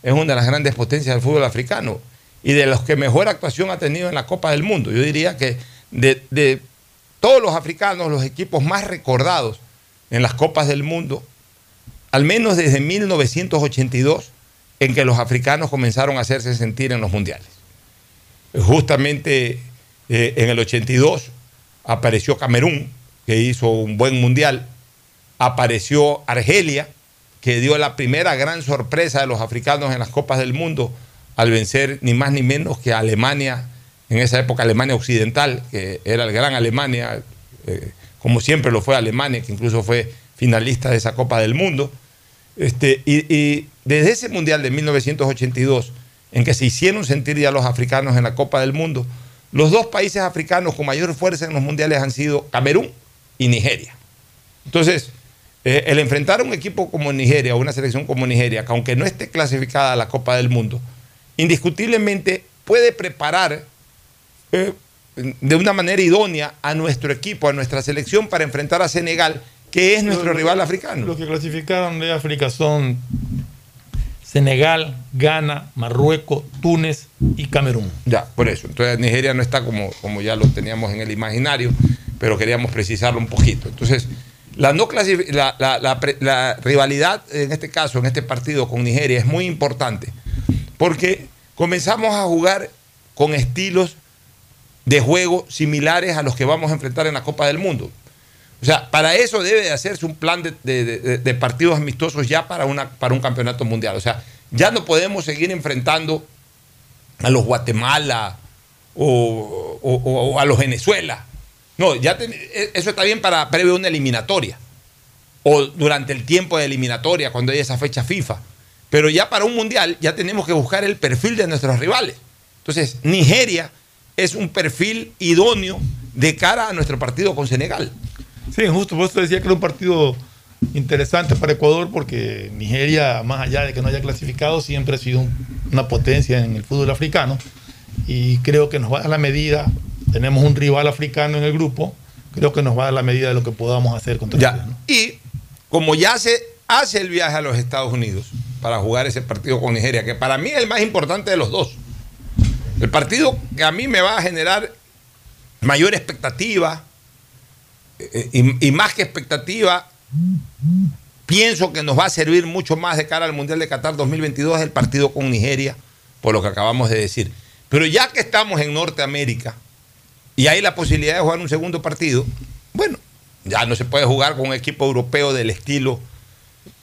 Es una de las grandes potencias del fútbol africano. Y de los que mejor actuación ha tenido en la Copa del Mundo. Yo diría que de, de todos los africanos, los equipos más recordados en las Copas del Mundo, al menos desde 1982, en que los africanos comenzaron a hacerse sentir en los mundiales. Justamente eh, en el 82 apareció Camerún, que hizo un buen mundial, apareció Argelia, que dio la primera gran sorpresa de los africanos en las Copas del Mundo al vencer ni más ni menos que Alemania, en esa época Alemania Occidental, que era el gran Alemania, eh, como siempre lo fue Alemania, que incluso fue finalista de esa Copa del Mundo. Este, y, y desde ese Mundial de 1982, en que se hicieron sentir ya los africanos en la Copa del Mundo, los dos países africanos con mayor fuerza en los mundiales han sido Camerún y Nigeria. Entonces, eh, el enfrentar a un equipo como Nigeria o una selección como Nigeria, que aunque no esté clasificada a la Copa del Mundo, indiscutiblemente puede preparar eh, de una manera idónea a nuestro equipo, a nuestra selección para enfrentar a Senegal, que es nuestro Los- rival africano. Los que clasificaron de África son Senegal, Ghana, Marruecos, Túnez y Camerún. Ya, por eso. Entonces Nigeria no está como, como ya lo teníamos en el imaginario, pero queríamos precisarlo un poquito. Entonces, la, no la, rivalidad, en este caso, en este partido con Nigeria, es muy importante, porque comenzamos a jugar con estilos de juego similares a los que vamos a enfrentar en la Copa del Mundo. O sea, para eso debe de hacerse un plan de, partidos amistosos ya para, un campeonato mundial. O sea, ya no podemos seguir enfrentando a los Guatemala o- o a los Venezuela. No, ya ten- e- eso está bien para previo a una eliminatoria o durante el tiempo de eliminatoria, cuando hay esa fecha FIFA. Pero ya para un mundial ya tenemos que buscar el perfil de nuestros rivales. Entonces, Nigeria es un perfil idóneo de cara a nuestro partido con Senegal. Sí, justo, por eso decía que era un partido interesante para Ecuador porque Nigeria, más allá de que no haya clasificado, siempre ha sido un- una potencia en el fútbol africano y creo que nos va a dar la medida, tenemos un rival africano en el grupo, creo que nos va a dar la medida de lo que podamos hacer contra Ya. ellos, ¿no? Y como ya se hace el viaje a los Estados Unidos para jugar ese partido con Nigeria, que para mí es el más importante de los dos. El partido que a mí me va a generar mayor expectativa eh, y, y más que expectativa, pienso que nos va a servir mucho más de cara al Mundial de Qatar 2022 es el partido con Nigeria, por lo que acabamos de decir. Pero ya que estamos en Norteamérica y hay la posibilidad de jugar un segundo partido, bueno, ya no se puede jugar con un equipo europeo del estilo,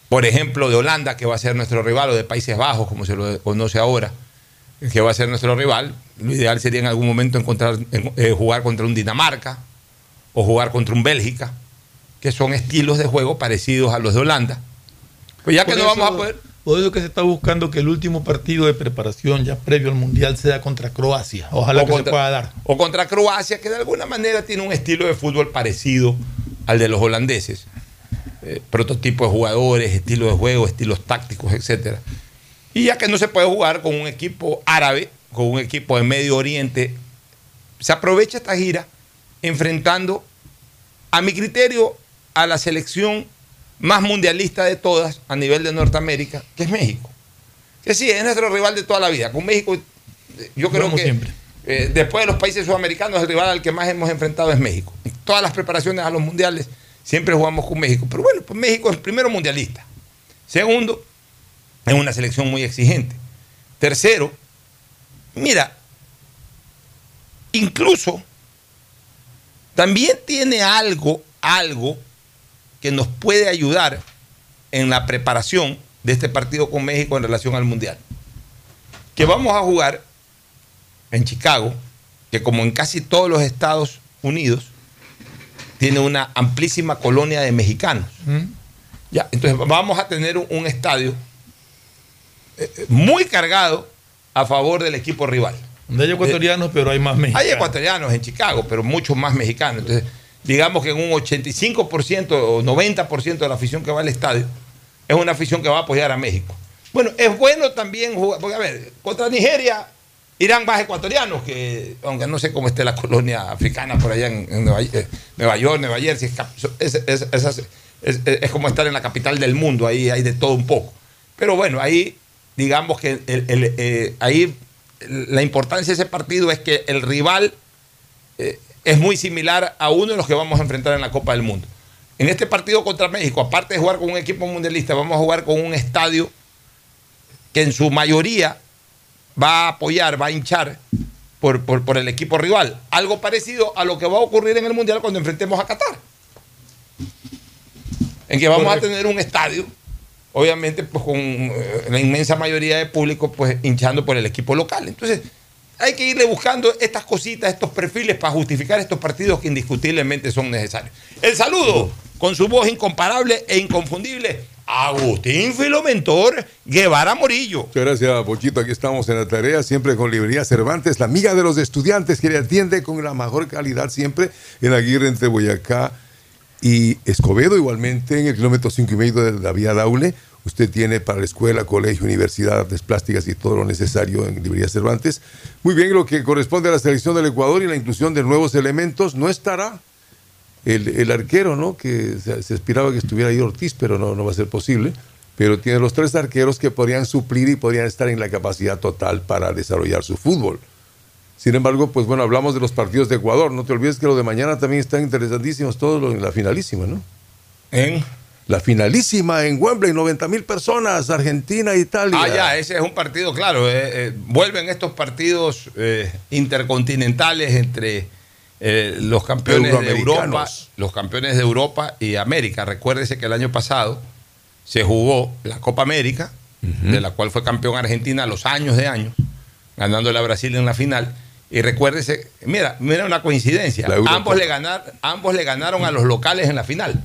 por ejemplo, de Holanda, que va a ser nuestro rival, o de Países Bajos, como se lo conoce ahora, que va a ser nuestro rival. Lo ideal sería en algún momento encontrar, en- eh, jugar contra un Dinamarca o jugar contra un Bélgica, que son estilos de juego parecidos a los de Holanda. Pues ya que Por no vamos a poder. Por eso que se está buscando que el último partido de preparación ya previo al Mundial sea contra Croacia. Ojalá o que contra- se pueda dar. O contra Croacia, que de alguna manera tiene un estilo de fútbol parecido al de los holandeses. Eh, prototipo de jugadores, estilo de juego, estilos tácticos, etc. Y ya que no se puede jugar con un equipo árabe, con un equipo de Medio Oriente, se aprovecha esta gira enfrentando, a mi criterio, a la selección más mundialista de todas a nivel de Norteamérica, que es México. Que sí, es nuestro rival de toda la vida. Con México, yo creo que siempre. eh, después de los países sudamericanos, el rival al que más hemos enfrentado es México. En todas las preparaciones a los mundiales siempre jugamos con México. Pero bueno, pues México es primero mundialista. Segundo, es una selección muy exigente. Tercero, mira, incluso también tiene algo, algo que nos puede ayudar en la preparación de este partido con México en relación al Mundial. Que vamos a jugar en Chicago, que como en casi todos los Estados Unidos, tiene una amplísima colonia de mexicanos. Ya, entonces vamos a tener un, un estadio eh, eh, muy cargado a favor del equipo rival. Donde hay ecuatorianos, pero hay más mexicanos. Hay ecuatorianos en Chicago, pero muchos más mexicanos. Entonces, digamos que en un 85% o 90% de la afición que va al estadio es una afición que va a apoyar a México. Bueno, es bueno también jugar, porque a ver, contra Nigeria irán más ecuatorianos que, aunque no sé cómo esté la colonia africana por allá en, Nueva, eh, Nueva York, Nueva Jersey, es, como estar en la capital del mundo, ahí hay de todo un poco. Pero bueno, ahí digamos que eh, ahí la importancia de ese partido es que el rival eh, es muy similar a uno de los que vamos a enfrentar en la Copa del Mundo. En este partido contra México, aparte de jugar con un equipo mundialista, vamos a jugar con un estadio que en su mayoría va a apoyar, va a hinchar por, por- por el equipo rival. Algo parecido a lo que va a ocurrir en el Mundial cuando enfrentemos a Qatar. En que vamos Correcto. a tener un estadio, obviamente, pues con eh, la inmensa mayoría de público pues hinchando por el equipo local. Entonces, hay que irle buscando estas cositas, estos perfiles para justificar estos partidos que indiscutiblemente son necesarios. El saludo con su voz incomparable e inconfundible, Agustín Filomentor Guevara Morillo. Muchas gracias, Pochito. Aquí estamos en la tarea, siempre con Librería Cervantes, la amiga de los estudiantes que le atiende con la mejor calidad siempre en Aguirre entre Boyacá y Escobedo, igualmente en el kilómetro 5 y medio de la vía Daule. Usted tiene para la escuela, colegio, universidad, artes plásticas y todo lo necesario en Librería Cervantes. Muy bien, lo que corresponde a la selección del Ecuador y la inclusión de nuevos elementos, no estará el, arquero, ¿no? Que se, esperaba que estuviera ahí Ortiz, pero no, no va a ser posible. Pero tiene los tres arqueros que podrían suplir y podrían estar en la capacidad total para desarrollar su fútbol. Sin embargo, pues bueno, hablamos de los partidos de Ecuador. No te olvides que los de mañana también están interesantísimos, todos los en la finalísima, ¿no? ¿En? La finalísima en Wembley, 90 mil personas, Argentina, Italia. Ah, ya, ese es un partido, claro. eh, eh, vuelven estos partidos eh, intercontinentales entre los campeones de Europa, los campeones de Europa y América. Recuérdese que el año pasado se jugó la Copa América, de la cual fue campeón Argentina a los años de años, ganándole a Brasil en la final. Y recuérdese, mira, mira una coincidencia. Ambos le, ganar, ambos le ganaron a los locales en la final.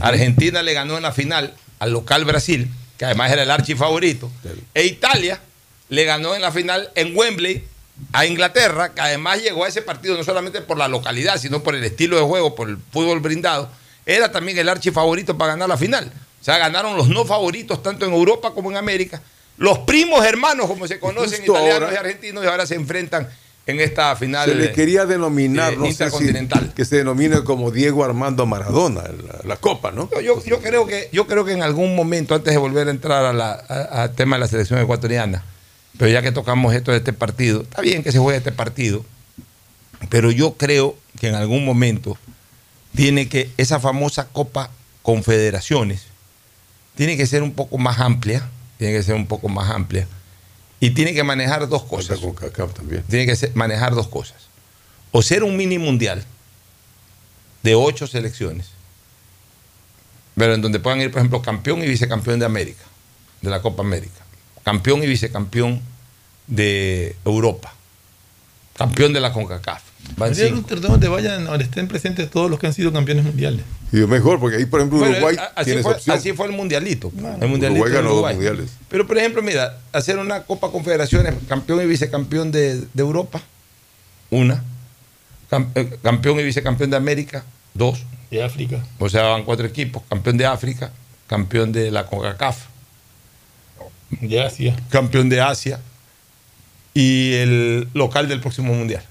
Argentina le ganó en la final al local Brasil, que además era el archi favorito. E Italia le ganó en la final en Wembley a Inglaterra, que además llegó a ese partido no solamente por la localidad, sino por el estilo de juego, por el fútbol brindado. Era también el archi favorito para ganar la final. O sea, ganaron los no favoritos tanto en Europa como en América. Los primos hermanos, como se conocen, justo italianos ahora- y argentinos, y ahora se enfrentan en esta final. Se le quería denominar, eh, no sé si, intercontinental. que se denomine como Diego Armando Maradona, la, la Copa, ¿no? Yo, yo creo que, yo creo que en algún momento, antes de volver a entrar a la- a- al tema de la selección ecuatoriana, pero ya que tocamos esto de este partido, está bien que se juegue este partido, pero yo creo que en algún momento tiene que, esa famosa Copa Confederaciones, tiene que ser un poco más amplia, tiene que ser un poco más amplia, y tiene que manejar dos cosas. Con CACAF también. Tiene que ser- manejar dos cosas. O ser un mini mundial de ocho selecciones, pero en donde puedan ir, por ejemplo, campeón y vicecampeón de América, de la Copa América, campeón y vicecampeón de Europa, campeón de la CONCACAF. Van Sería cinco. un torneo donde vayan, donde estén presentes todos los que han sido campeones mundiales. Y mejor, porque ahí, por ejemplo, Bueno, Uruguay a- así, tiene fue, opción. así fue el mundialito. el Uruguay mundialito de ganó dos Uruguay. mundiales. Pero, por ejemplo, mira, hacer una Copa Confederaciones, campeón y vicecampeón de, de Europa, una. Cam- eh, campeón y vicecampeón de América, dos. De África. O sea, van cuatro equipos. Campeón de África, campeón de la CONCACAF, De Asia. campeón de Asia y el local del próximo mundial.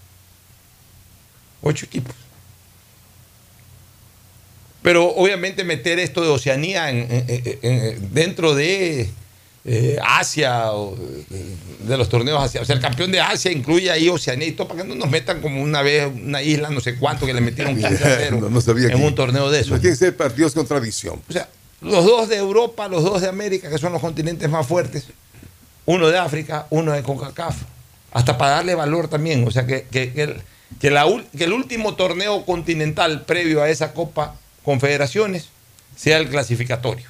Ocho equipos. Pero obviamente meter esto de Oceanía en- en- en- en- dentro de eh, Asia o de, de los torneos Asia. O sea, el campeón de Asia incluye ahí Oceanía y todo, para que no nos metan como una vez una isla, no sé cuánto, que le metieron 15 a 0 no, no sabía en que- un torneo de eso. No tiene que ser partidos con tradición. O sea, los dos de Europa, los dos de América, que son los continentes más fuertes, uno de África, uno de CONCACAF. hasta para darle valor también. O sea, que, que- que el, que la ul- que el último torneo continental previo a esa Copa Confederaciones sea el clasificatorio.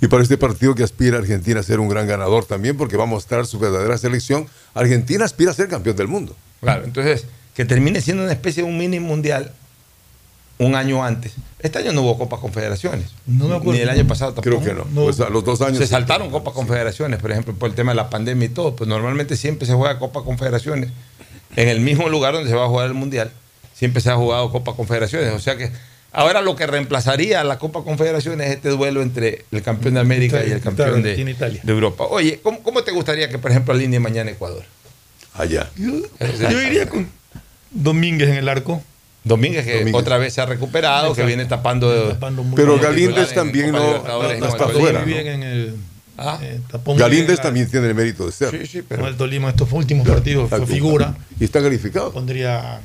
Y para este partido que aspira Argentina a ser un gran ganador también, porque va a mostrar su verdadera selección, Argentina aspira a ser campeón del mundo. Claro, entonces, que termine siendo una especie de un mini mundial un año antes. Este año no hubo Copa Confederaciones. No me acuerdo. Ni el año pasado tampoco. Creo que no. Pues a los dos años. Se saltaron Copa Confederaciones, por ejemplo, por el tema de la pandemia y todo. Pues normalmente siempre se juega Copa Confederaciones en el mismo lugar donde se va a jugar el Mundial. Siempre se ha jugado Copa Confederaciones. O sea que ahora lo que reemplazaría a la Copa Confederaciones es este duelo entre el campeón de América y el campeón de, Argentina, Italia. de Europa. Oye, ¿cómo, cómo te gustaría que, por ejemplo, alinee mañana Ecuador? Allá. Yo, yo iría con Domínguez en el arco. Domínguez, que Domínguez. otra vez se ha recuperado, que viene tapando. Pero Galíndez también no, no con está fuera. Tolima. Muy bien en el Ah. eh, Galíndez también tiene el mérito de ser. Sí, sí, pero. el Tolima estos últimos partidos fue figura. Y está calificado. Pondría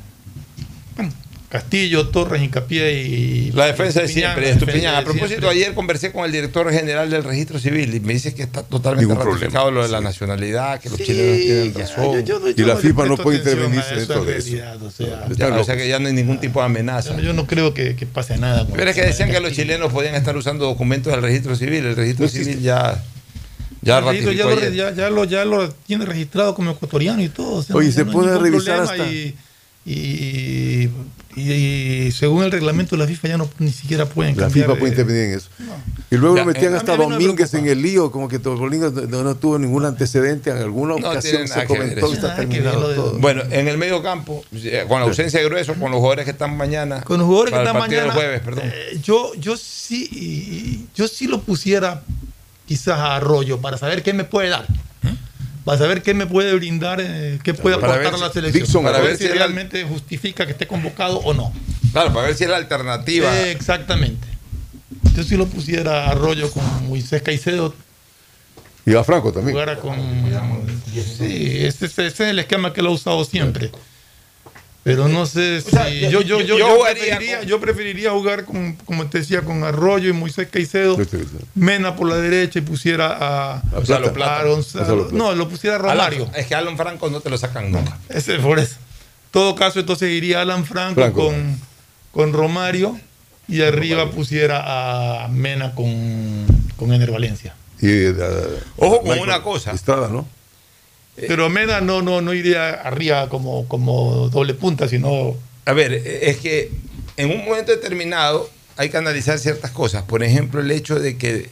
bueno, Castillo, Torres, Hincapié y. La defensa de Estupiñán, siempre, la Estupiñán. A de propósito, siempre. ayer conversé con el director general del registro civil y me dice que está totalmente ratificado problema. lo de la nacionalidad, que los Sí, chilenos tienen ya, razón. yo- yo- Y la FIFA no puede intervenirse dentro de eso. realidad, O sea, Ya, o que ya no hay ningún tipo de amenaza. yo, no creo que, que pase nada. con Pero es que decían de que los chilenos podían estar usando documentos del registro civil. El registro No civil existe. Ya, ya El registro ratificó ya, lo, ayer. ya, ya lo, ya lo tiene registrado como ecuatoriano y todo. o sea, Oye, no- se no puede revisar hasta- Y, y, y- y según el reglamento de la FIFA ya no ni siquiera pueden La cambiar. FIFA puede eh, intervenir en eso. Y luego Ya, lo metían eh, hasta Domínguez en el lío, como que Domínguez no, no tuvo ningún antecedente en alguna ocasión. Se comentó está terminado todo. Bueno, en el medio campo, eh, con la ausencia de grueso, con los jugadores que están mañana. Con los jugadores que están mañana. jueves, perdón. eh, yo, yo sí, yo sí lo pusiera quizás a Arroyo para saber qué me puede dar. Para saber qué me puede brindar, eh, qué puede Para aportar ver a la si- selección. Dixon, para para ver ver si si realmente justifica que esté convocado o no. Claro, para ver si es la alternativa. Eh, exactamente. Yo sí lo pusiera a Arroyo con Moisés Caicedo, Y a Franco también. jugara con. Sí, ese, ese- ese es el esquema que lo ha usado siempre. Pero no sé si. sea, yo, yo, yo, yo preferiría, con- yo preferiría jugar, con, como te decía, con Arroyo y Moisés Caicedo. Mena por la derecha y pusiera a. Plata. Gonzalo no, lo pusiera a Alan- Romario. es que Alan Franco no te lo sacan nunca. Ese por eso. En todo caso, entonces iría Alan Franco, Franco. Con, con Romario y arriba pusiera a Mena con, con Ener Valencia. Y, eh, Ojo con Michael una cosa. Estrada, ¿no? Pero Mena no, no, no iría arriba como, como doble punta, sino. A ver, es que en un momento determinado hay que analizar ciertas cosas. Por ejemplo, el hecho de que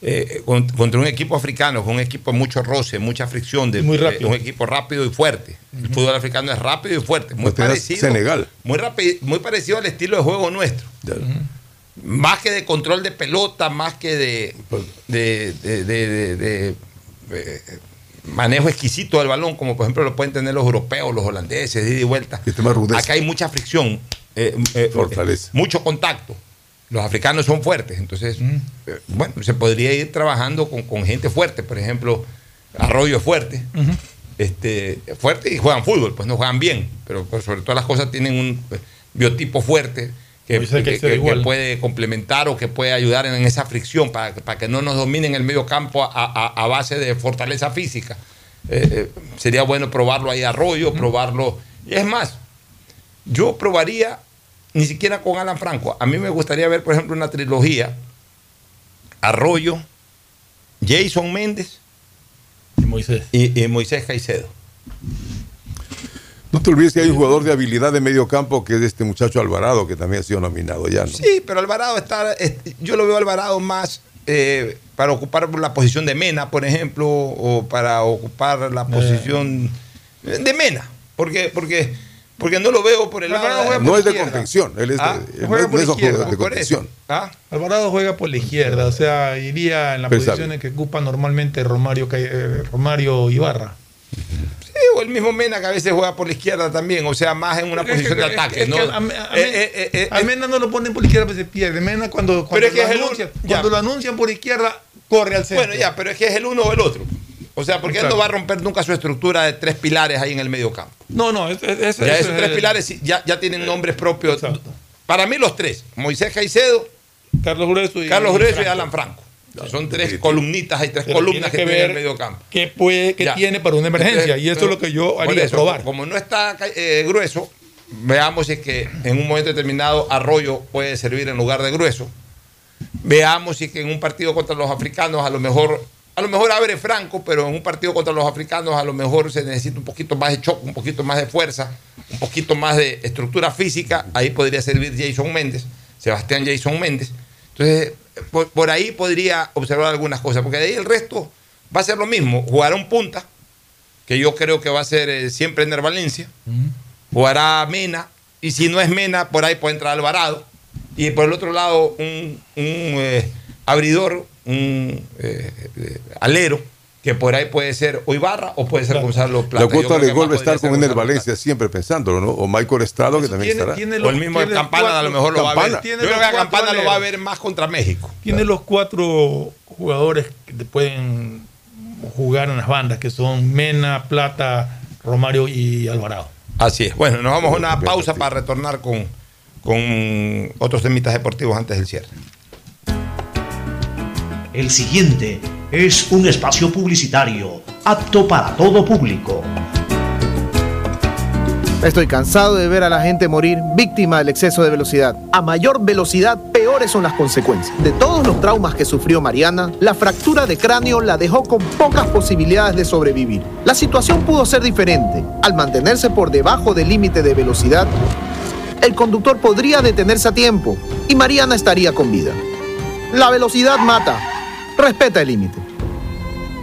eh, con- contra un equipo africano, con un equipo de mucho roce, mucha fricción, de, Muy rápido. eh, un equipo rápido y fuerte. El fútbol africano es rápido y fuerte, muy Pues parecido. Senegal. Muy, rapi- muy parecido al estilo de juego nuestro. Más que de control de pelota, más que de, de, de- de- de- de, eh, manejo exquisito del balón, como por ejemplo lo pueden tener los europeos, los holandeses, de ida y vuelta. Este. Acá hay mucha fricción, eh, eh, Fortaleza. mucho contacto. Los africanos son fuertes, entonces, eh, bueno, se podría ir trabajando con, con gente fuerte. Por ejemplo, Arroyo es fuerte, este, fuerte y juegan fútbol, pues no juegan bien, pero, pero sobre todas las cosas tienen un eh, biotipo fuerte que, Moisés que- Caicedo que- que igual. puede complementar o que puede ayudar en esa fricción para, que- para que no nos dominen el medio campo a, a- a base de fortaleza física. Eh, eh, sería bueno probarlo ahí a Arroyo, probarlo. Y es más, yo probaría ni siquiera con Alan Franco. A mí me gustaría ver, por ejemplo, una trilogía. Arroyo, Jason Méndez Y Moisés. y, y Moisés Caicedo. No te olvides que hay un jugador de habilidad de medio campo que es este muchacho Alvarado, que también ha sido nominado ya, ¿no? Sí, pero Alvarado está. es- yo lo veo a Alvarado más eh, para ocupar la posición de Mena, por ejemplo, o para ocupar la posición de Mena. Porque, porque, porque no lo veo por el Alvarado lado. juega No por es de contención, él es de, Ah, él juega no por es de izquierda, de contención. ¿Ah? Alvarado juega por la izquierda, o sea, iría en la Pensable. posición en que ocupa normalmente Romario, eh, Romario Ibarra. O el mismo Mena que a veces juega por la izquierda también, o sea, más en una es posición que- de ataque. es ¿no? a- a- a- Eh, eh, A Mena no lo ponen por izquierda, pues se pierde. Mena cuando, cuando, lo, anuncian, un- ya. cuando lo anuncian por izquierda, corre al centro. Bueno, ya, pero es que es el uno o el otro. O sea, porque él no Exacto. va a romper nunca su estructura de tres pilares ahí en el medio campo. No, no, es, es- es- Ya es- esos tres es- pilares ya, ya tienen nombres propios. Exacto. Para mí los tres, Moisés Caicedo, Carlos Grueso y Carlos Grueso y Franco. Alan Franco. Son tres columnitas, hay tres Pero columnas tiene que, que tienen en el medio campo. ¿Qué, puede, qué tiene para una emergencia? Entonces, y eso pero- es lo que yo haría eso, probar. Como no está eh, grueso, veamos si es que en un momento determinado arroyo puede servir en lugar de grueso. Veamos si es que en un partido contra los africanos a lo mejor a lo mejor abre Franco, pero en un partido contra los africanos a lo mejor se necesita un poquito más de choque, un poquito más de fuerza, un poquito más de estructura física. Ahí podría servir Jason Méndez, Sebastián Jason Méndez. Entonces, por, por ahí podría observar algunas cosas, porque de ahí el resto va a ser lo mismo. Jugará un punta, que yo creo que va a ser eh, siempre Ener Valencia. Jugará Mena, y si no es Mena, por ahí puede entrar Alvarado. Y por el otro lado, un, un, eh, abridor, un eh, eh, alero, que por ahí puede ser o Ibarra o puede ser Gonzalo Plata. La cuota de gol va más a estar con Ener Valencia siempre pensándolo, ¿no? O Michael Estrado, que también estará. o el mismo Campana a lo mejor lo va a ver. Tiene Yo creo que a Campana lo va a ver más contra México. Tiene los cuatro jugadores que te pueden jugar en las bandas, que son Mena, Plata, Romario y Alvarado. Así es. Bueno, nos vamos a una pausa para retornar con, con otros temitas deportivos antes del cierre. El siguiente es un espacio publicitario apto para todo público. Estoy cansado de ver a la gente morir víctima del exceso de velocidad. A mayor velocidad, peores son las consecuencias. De todos los traumas que sufrió Mariana, la fractura de cráneo la dejó con pocas posibilidades de sobrevivir. La situación pudo ser diferente. Al mantenerse por debajo del límite de velocidad, el conductor podría detenerse a tiempo y Mariana estaría con vida. La velocidad mata. Respeta el límite.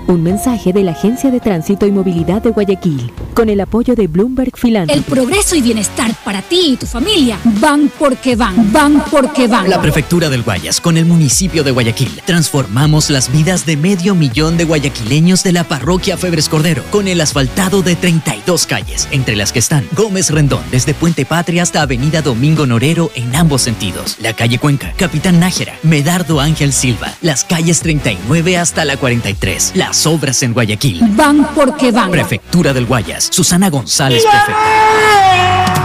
Un mensaje de la Agencia de Tránsito y Movilidad de Guayaquil, con el apoyo de Bloomberg El Philanthropy. progreso y bienestar para ti y tu familia van porque van, van porque van. La Prefectura del Guayas con el municipio de Guayaquil. Transformamos las vidas de medio millón de guayaquileños de la parroquia Febres Cordero con el asfaltado de 32 calles, entre las que están Gómez Rendón desde Puente Patria hasta Avenida Domingo Norero en ambos sentidos. La calle Cuenca, Capitán Nájera, Medardo Ángel Silva, las calles 39 hasta la 43. Las obras en Guayaquil. Van porque van. Prefectura del Guayas. Susana González, prefecta.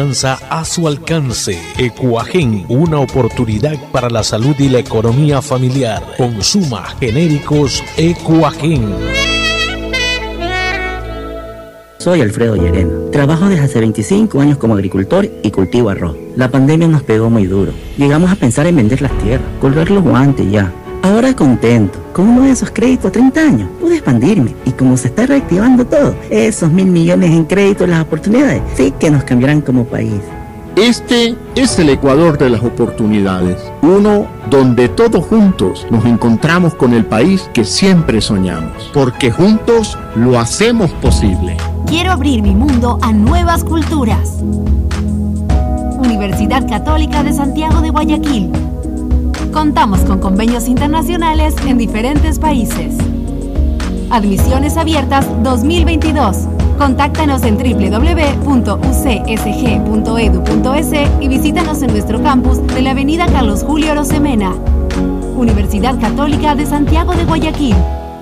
a su alcance. Ecuagen, una oportunidad para la salud y la economía familiar. Consuma genéricos Ecuagen. Soy Alfredo Llerena. Trabajo desde hace 25 años como agricultor y cultivo arroz. La pandemia nos pegó muy duro. Llegamos a pensar en vender las tierras, colgar los guantes ya. Ahora contento, con uno de esos créditos a 30 años, pude expandirme y como se está reactivando todo, esos mil millones en créditos, las oportunidades, sí que nos cambiarán como país. Este es el Ecuador de las oportunidades, uno donde todos juntos nos encontramos con el país que siempre soñamos, porque juntos lo hacemos posible. Quiero abrir mi mundo a nuevas culturas. Universidad Católica de Santiago de Guayaquil. Contamos con convenios internacionales en diferentes países. Admisiones abiertas 2022. Contáctanos en www.ucsg.edu.es y visítanos en nuestro campus de la Avenida Carlos Julio Rosemena. Universidad Católica de Santiago de Guayaquil.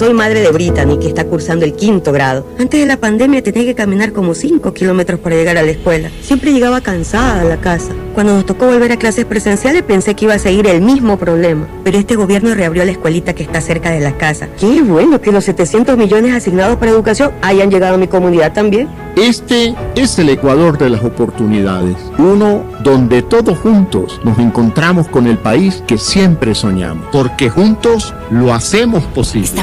Soy madre de Brittany, que está cursando el quinto grado. Antes de la pandemia tenía que caminar como 5 kilómetros para llegar a la escuela. Siempre llegaba cansada a la casa. Cuando nos tocó volver a clases presenciales pensé que iba a seguir el mismo problema. Pero este gobierno reabrió la escuelita que está cerca de la casa. Qué bueno que los 700 millones asignados para educación hayan llegado a mi comunidad también. Este es el Ecuador de las oportunidades. Uno donde todos juntos nos encontramos con el país que siempre soñamos. Porque juntos lo hacemos posible. ¿Está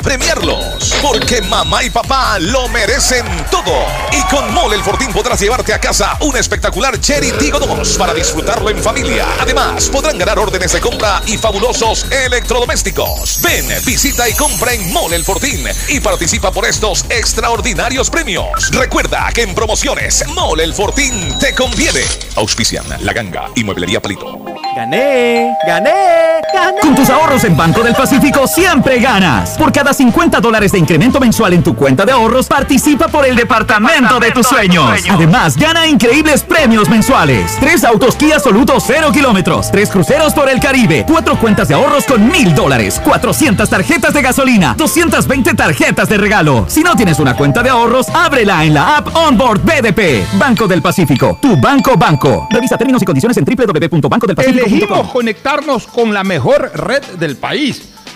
premiarlos. Porque mamá y papá lo merecen todo. Y con Mole el Fortín podrás llevarte a casa un espectacular Cherry Tigo 2 para disfrutarlo en familia. Además, podrán ganar órdenes de compra y fabulosos electrodomésticos. Ven, visita y compra en Mole el Fortín y participa por estos extraordinarios premios. Recuerda que en promociones Mole el Fortín te conviene. Auspician La Ganga y Mueblería Palito. Gané, gané, gané. Con tus ahorros en Banco del Pacífico siempre ganas. Por cada 50 dólares de incremento mensual en tu cuenta de ahorros, participa por el departamento de tus sueños. Además, gana increíbles premios mensuales. Tres autos Kia Soluto 0 kilómetros. Tres cruceros por el Caribe. Cuatro cuentas de ahorros con mil dólares. 400 tarjetas de gasolina. 220 tarjetas de regalo. Si no tienes una cuenta de ahorros, ábrela en la app Onboard BDP. Banco del Pacífico. Tu banco banco. Revisa términos y condiciones en www.bancodelpacifico.com. Elegimos conectarnos con la mejor red del país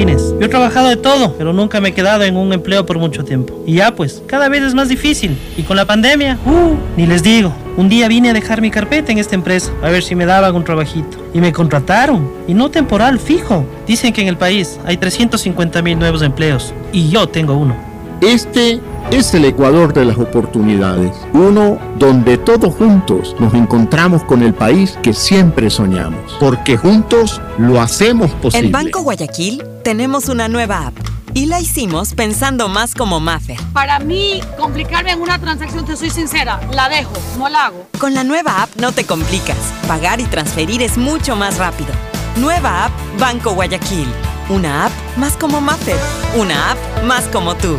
Racines. Yo he trabajado de todo, pero nunca me he quedado en un empleo por mucho tiempo. Y ya pues, cada vez es más difícil. Y con la pandemia, uh, ni les digo. Un día vine a dejar mi carpeta en esta empresa, a ver si me daban un trabajito. Y me contrataron, y no temporal, fijo. Dicen que en el país hay 350 mil nuevos empleos, y yo tengo uno. Este es el Ecuador de las oportunidades. Uno donde todos juntos nos encontramos con el país que siempre soñamos. Porque juntos lo hacemos posible. En Banco Guayaquil tenemos una nueva app y la hicimos pensando más como Maffer. Para mí, complicarme en una transacción, te soy sincera, la dejo, no la hago. Con la nueva app no te complicas. Pagar y transferir es mucho más rápido. Nueva app Banco Guayaquil. Una app más como Maffer. Una app más como tú.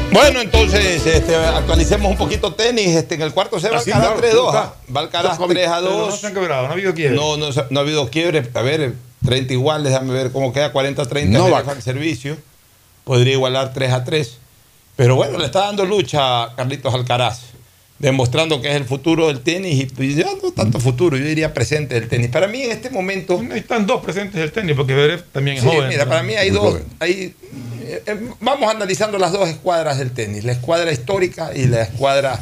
Bueno, entonces este, actualicemos un poquito tenis. Este, en el cuarto se va Alcaraz claro, 3 2. está. Va Alcaraz Está 3 a pero 2. no se han quebrado, no ha habido quiebre. No, no, no ha habido quiebre. A ver, 30 iguales, déjame ver cómo queda. 40-30 Novak. al servicio. Podría igualar 3 a 3. Pero bueno, le está dando lucha a Carlitos Alcaraz. Demostrando que es el futuro del tenis. Y pues, ya no tanto futuro, yo diría presente del tenis. Para mí en este momento. Ahí están dos presentes del tenis, porque Zverev también es Sí, joven. mira, ¿no? para mí hay dos. hay, vamos analizando las dos escuadras del tenis: la escuadra histórica y la escuadra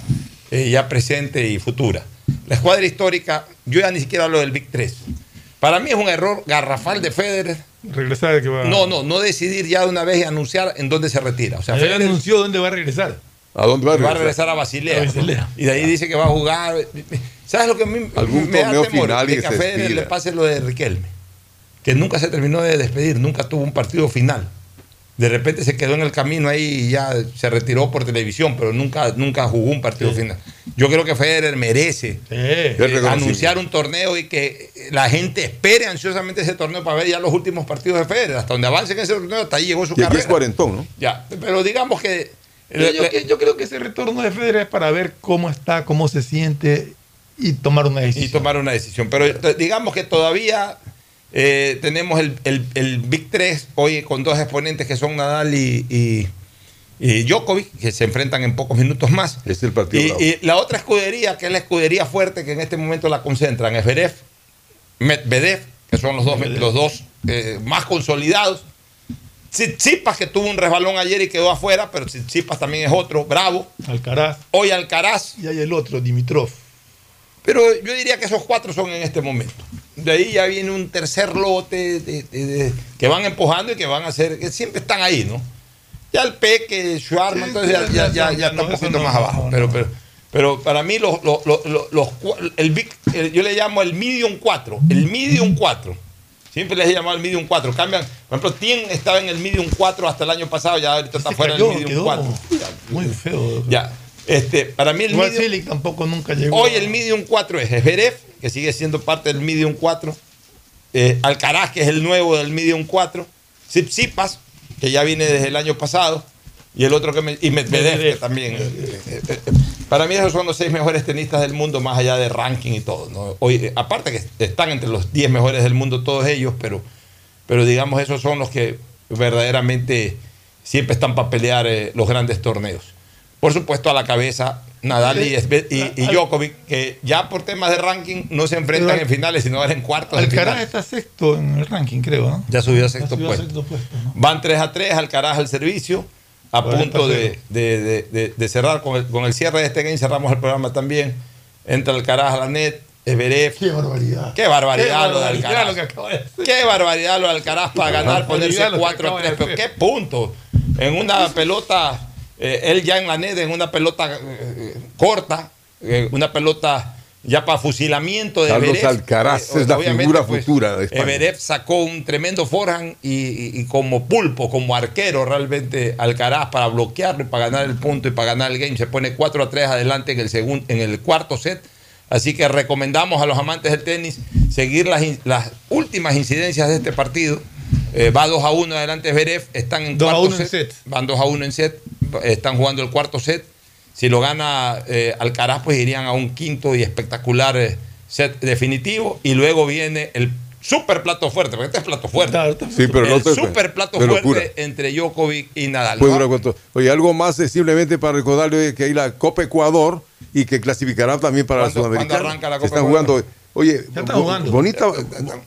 eh, ya presente y futura. La escuadra histórica, yo ya ni siquiera hablo del Big 3. Para mí es un error garrafal de Federer. Regresar de que va. No, no, no decidir ya de una vez y anunciar en dónde se retira. O sea, Ya Federer anunció dónde va a regresar. ¿A dónde va a va a regresar? regresar a Basilea. A Basilea. Y de ahí dice que va a jugar. ¿Sabes lo que a mí Algún me da torneo temor? final que que a Federer le pase lo de Riquelme. Que nunca se terminó de despedir, nunca tuvo un partido final. De repente se quedó en el camino ahí y ya se retiró por televisión, pero nunca, nunca jugó un partido final. Yo creo que Federer merece eh, reconocimiento. anunciar un torneo y que la gente espere ansiosamente ese torneo para ver ya los últimos partidos de Federer. Hasta donde avance en ese torneo, hasta ahí llegó su Y carrera. es cuarentón, ¿no? Ya, pero digamos que Pero yo, yo creo que ese retorno de Federer es para ver cómo está, cómo se siente y tomar una decisión. y tomar una decisión. Pero digamos que todavía eh, tenemos el, el- el Big 3 hoy con dos exponentes que son Nadal y, y- y Djokovic, que se enfrentan en pocos minutos más. Es el partido. Y, bravo. y la otra escudería, que es la escudería fuerte que en este momento la concentran, es Zverev, Medvedev, que son los dos, los dos eh, más consolidados. Tsitsipas, que tuvo un resbalón ayer y quedó afuera, pero Tsitsipas también es otro, bravo. Alcaraz. Hoy Alcaraz. Y hay el otro, Dimitrov. Pero yo diría que esos cuatro son en este momento. De ahí ya viene un tercer lote de- de- de- que van empujando y que van a hacer, que siempre están ahí, ¿no? Ya el Peque, Schwarman, Sí, entonces ya, ya, ya, ya- ya está no, un poquito no, más abajo. no, pero, no. pero, pero para mí los, los, los, los- el Big, el- yo le llamo el Medium 4, el Medium 4. Siempre les he llamado el Medium 4. Cambian, por ejemplo, Tien estaba en el Medium 4 hasta el año pasado, ya ahorita está Se fuera del Medium quedó 4. Muy feo. Ya. Este, para mí el Igual medium- tampoco nunca llegó. Hoy el Medium 4 es Zverev, que sigue siendo parte del Medium 4. eh, Alcaraz, que es el nuevo del Medium 4. Tsitsipas, que ya viene desde el año pasado. Y el otro que me, y Medvedev, Medvedev. que también. eh, eh, eh, para mí esos son los seis mejores tenistas del mundo, más allá de ranking y todo. ¿no? Hoy, eh, aparte que están entre los 10 mejores del mundo todos ellos, pero, pero digamos esos son los que verdaderamente siempre están para pelear eh, los grandes torneos. Por supuesto, a la cabeza Nadal y, y, y Djokovic, que ya por temas de ranking no se enfrentan Pero- en finales, sino ahora en cuartos Alcaraz está sexto en el ranking, creo, ¿no? Ya subió a sexto subió a puesto. sexto puesto, ¿no? Van 3 a 3, Alcaraz al servicio, a 40 punto de, de- de- cerrar con el, con el cierre de este game, cerramos el programa también. Entra Alcaraz a la net, Everef. Qué barbaridad. Qué barbaridad lo de Alcaraz. lo que. Qué barbaridad lo de Alcaraz para ganar, ponerse Barbaridad lo que 4 a acaba 3. de Pero qué punto. En una pelota, eh, él ya en la net, en una pelota eh, corta, eh, una pelota ya para fusilamiento de Carlos Everef. Alcaraz es la figura pues, futura de España. Everef sacó un tremendo forehand y, y- y como pulpo, como arquero realmente Alcaraz para bloquearlo y para ganar el punto y para ganar el game. Se pone 4 a 3 adelante en el, segundo, en el cuarto set. Así que recomendamos a los amantes del tenis seguir las últimas incidencias de este partido Eh, va 2 a 1 adelante Zverev, están en 2 a cuarto 1 en set, Van 2 a 1 en set, están jugando el cuarto set. Si lo gana eh, Alcaraz, pues irían a un quinto y espectacular eh, set definitivo. Y luego viene el super plato fuerte, porque este es plato fuerte. Sí, pero el no te- super plato pero fuerte entre Djokovic y Nadal. Pues. Oye, algo más simplemente para recordarle que hay la Copa Ecuador y que clasificarán también para la ¿Cuándo- Sudamericana. cuándo arranca la Se Copa están Ecuador? jugando. Oye, está bo- jugando. bonita,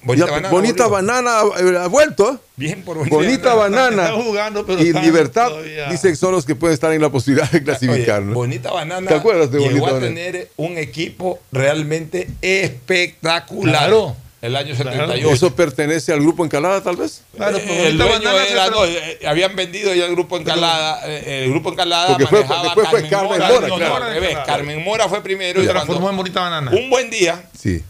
Bonita ya- banana bonita volvió. banana eh, ha vuelto. ¿eh? Bien por bonita, Bonita banana Está jugando, pero y está libertad todavía. dicen que son los que pueden estar en la posibilidad de clasificar. Oye, ¿no? Bonita Banana ¿Te acuerdas de llegó Bonita a Banana? tener un equipo realmente espectacular. Claro. El año Claro. 78. ¿Eso pertenece al grupo Encalada, tal vez? Eh, el dueño era, no, eh, habían vendido ya el grupo Encalada. eh, el grupo Encalada Porque fue- manejaba después fue Carmen Mora. Claro. Carmen Mora fue primero. Y transformó en bonita banana. Un buen día Sí.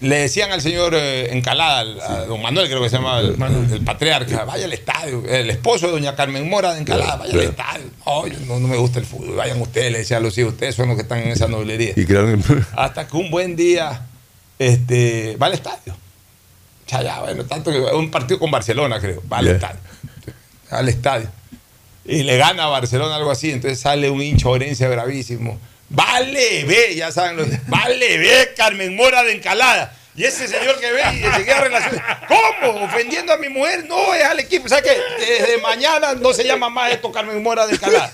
Le decían al señor eh, Encalada, al- a don Manuel creo que se llama el, el patriarca, vaya al estadio. El esposo de doña Carmen Mora de Encalada, vaya al estadio. No, yo no, no me gusta el fútbol. Vayan ustedes, le decía a los hijos, ustedes son los que están en esa noblería. Y crearon Hasta que un buen día este, va al estadio. Ya, ya, bueno, tanto que un partido con Barcelona, creo. Va al estadio. Al estadio. Y le gana a Barcelona algo así. Entonces sale un hincha orense bravísimo. Vale, ve, ya saben los. Vale, ve, Carmen Mora de Encalada. Y ese señor que ve y enseguida relación. ¿Cómo? ¿Ofendiendo a mi mujer? No, es al equipo. ¿Sabes qué? Desde mañana no se llama más esto Carmen Mora de Encalada.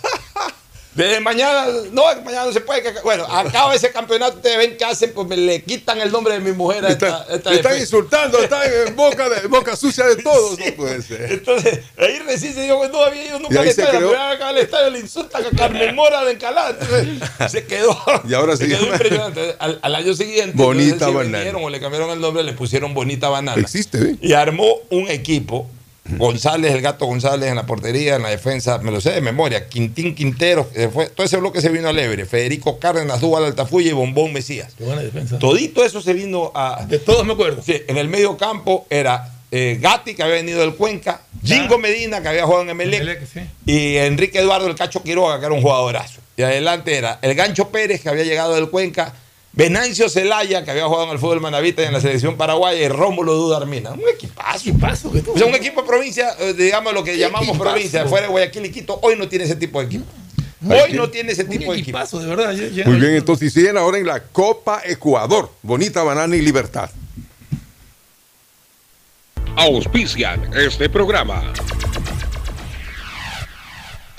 Desde mañana, no, mañana no se puede. que- Bueno, acaba ese campeonato, ustedes ven que hacen, pues me le quitan el nombre de mi mujer a esta, esta Le están insultando, están en boca, de, boca sucia de todos. No puede ser. Entonces, ahí recién se dio, pues, no había ido nunca al se estadio. La creó- primera vez que al estadio le insultan a Carmen Mora de Encalada. Entonces, se quedó. Y ahora se sí. quedó impresionante. Al, al año siguiente, Bonita si Banana. o le cambiaron el nombre, le pusieron Bonita Banana. Existe, ¿eh? Y armó un equipo. González, el gato González en la portería, en la defensa, me lo sé de memoria. Quintín Quintero, que fue, todo ese bloque se vino a Lebre. Federico Cárdenas, Dúbal Altafulla y Bombón Mesías. Qué buena defensa. Todito eso se vino a. De todos me acuerdo. Sí, en el medio campo era eh, Gatti, que había venido del Cuenca, Jingo Medina, que había jugado en Emelec, Emelec, sí. y Enrique Eduardo, el Cacho Quiroga, que era un jugadorazo. Y adelante era el Gancho Pérez, que había llegado del Cuenca, Venancio Celaya, que había jugado en el fútbol manavita y en la selección paraguaya, y Rómulo Dudarmina. Un equipazo. O sea, un equipo de provincia, eh, digamos lo que llamamos Equipazo. provincia, fuera de Guayaquil y Quito, hoy no tiene ese tipo de equipo. Hoy no tiene ese tipo de equipo. Equipazo, de verdad. ya- ya- Muy bien, entonces, y siguen ahora en la Copa Ecuador. Bonita banana y libertad. Auspician este programa.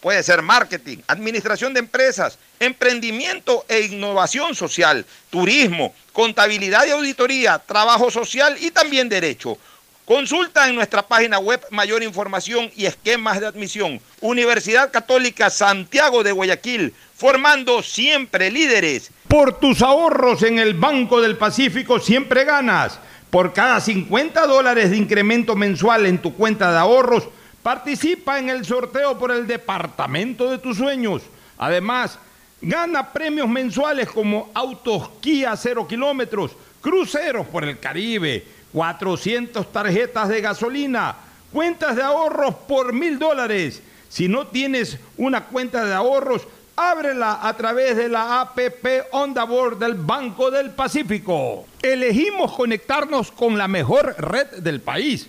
Puede ser marketing, administración de empresas, emprendimiento e innovación social, turismo, contabilidad y auditoría, trabajo social y también derecho. Consulta en nuestra página web mayor información y esquemas de admisión. Universidad Católica Santiago de Guayaquil, formando siempre líderes. Por tus ahorros en el Banco del Pacífico siempre ganas. Por cada 50 dólares de incremento mensual en tu cuenta de ahorros, participa en el sorteo por el departamento de tus sueños. Además, gana premios mensuales como autos Kia 0 kilómetros, cruceros por el Caribe, 400 tarjetas de gasolina, cuentas de ahorros por mil dólares. Si no tienes una cuenta de ahorros, ábrela a través de la APP Onda Board del Banco del Pacífico. Elegimos conectarnos con la mejor red del país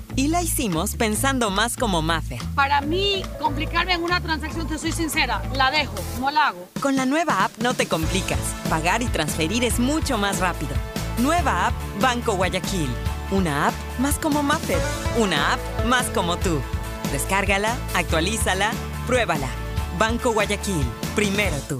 y la hicimos pensando más como Maffer. Para mí, complicarme en una transacción, te soy sincera, la dejo, no la hago. Con la nueva app no te complicas. Pagar y transferir es mucho más rápido. Nueva app Banco Guayaquil. Una app más como Maffer. Una app más como tú. Descárgala, actualízala, pruébala. Banco Guayaquil. Primero tú.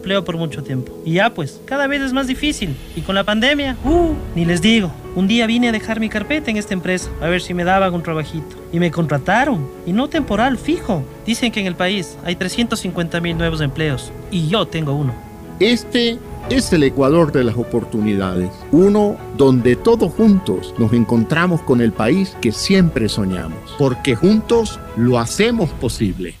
empleo por mucho tiempo. Y ya pues, cada vez es más difícil. Y con la pandemia, uh, ni les digo. Un día vine a dejar mi carpeta en esta empresa, a ver si me daban un trabajito. Y me contrataron, y no temporal, fijo. Dicen que en el país hay 350 mil nuevos empleos, y yo tengo uno. Este es el Ecuador de las oportunidades, uno donde todos juntos nos encontramos con el país que siempre soñamos, porque juntos lo hacemos posible.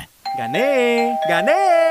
Gané, gané, gané.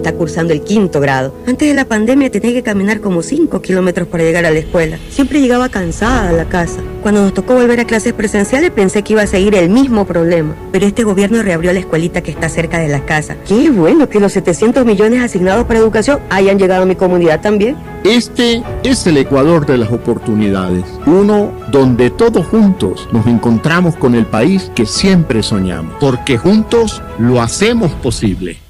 está cursando el quinto grado. Antes de la pandemia tenía que caminar como 5 kilómetros para llegar a la escuela. Siempre llegaba cansada a la casa. Cuando nos tocó volver a clases presenciales pensé que iba a seguir el mismo problema. Pero este gobierno reabrió la escuelita que está cerca de la casa. Qué bueno que los 700 millones asignados para educación hayan llegado a mi comunidad también. Este es el Ecuador de las oportunidades, uno donde todos juntos nos encontramos con el país que siempre soñamos, porque juntos lo hacemos posible.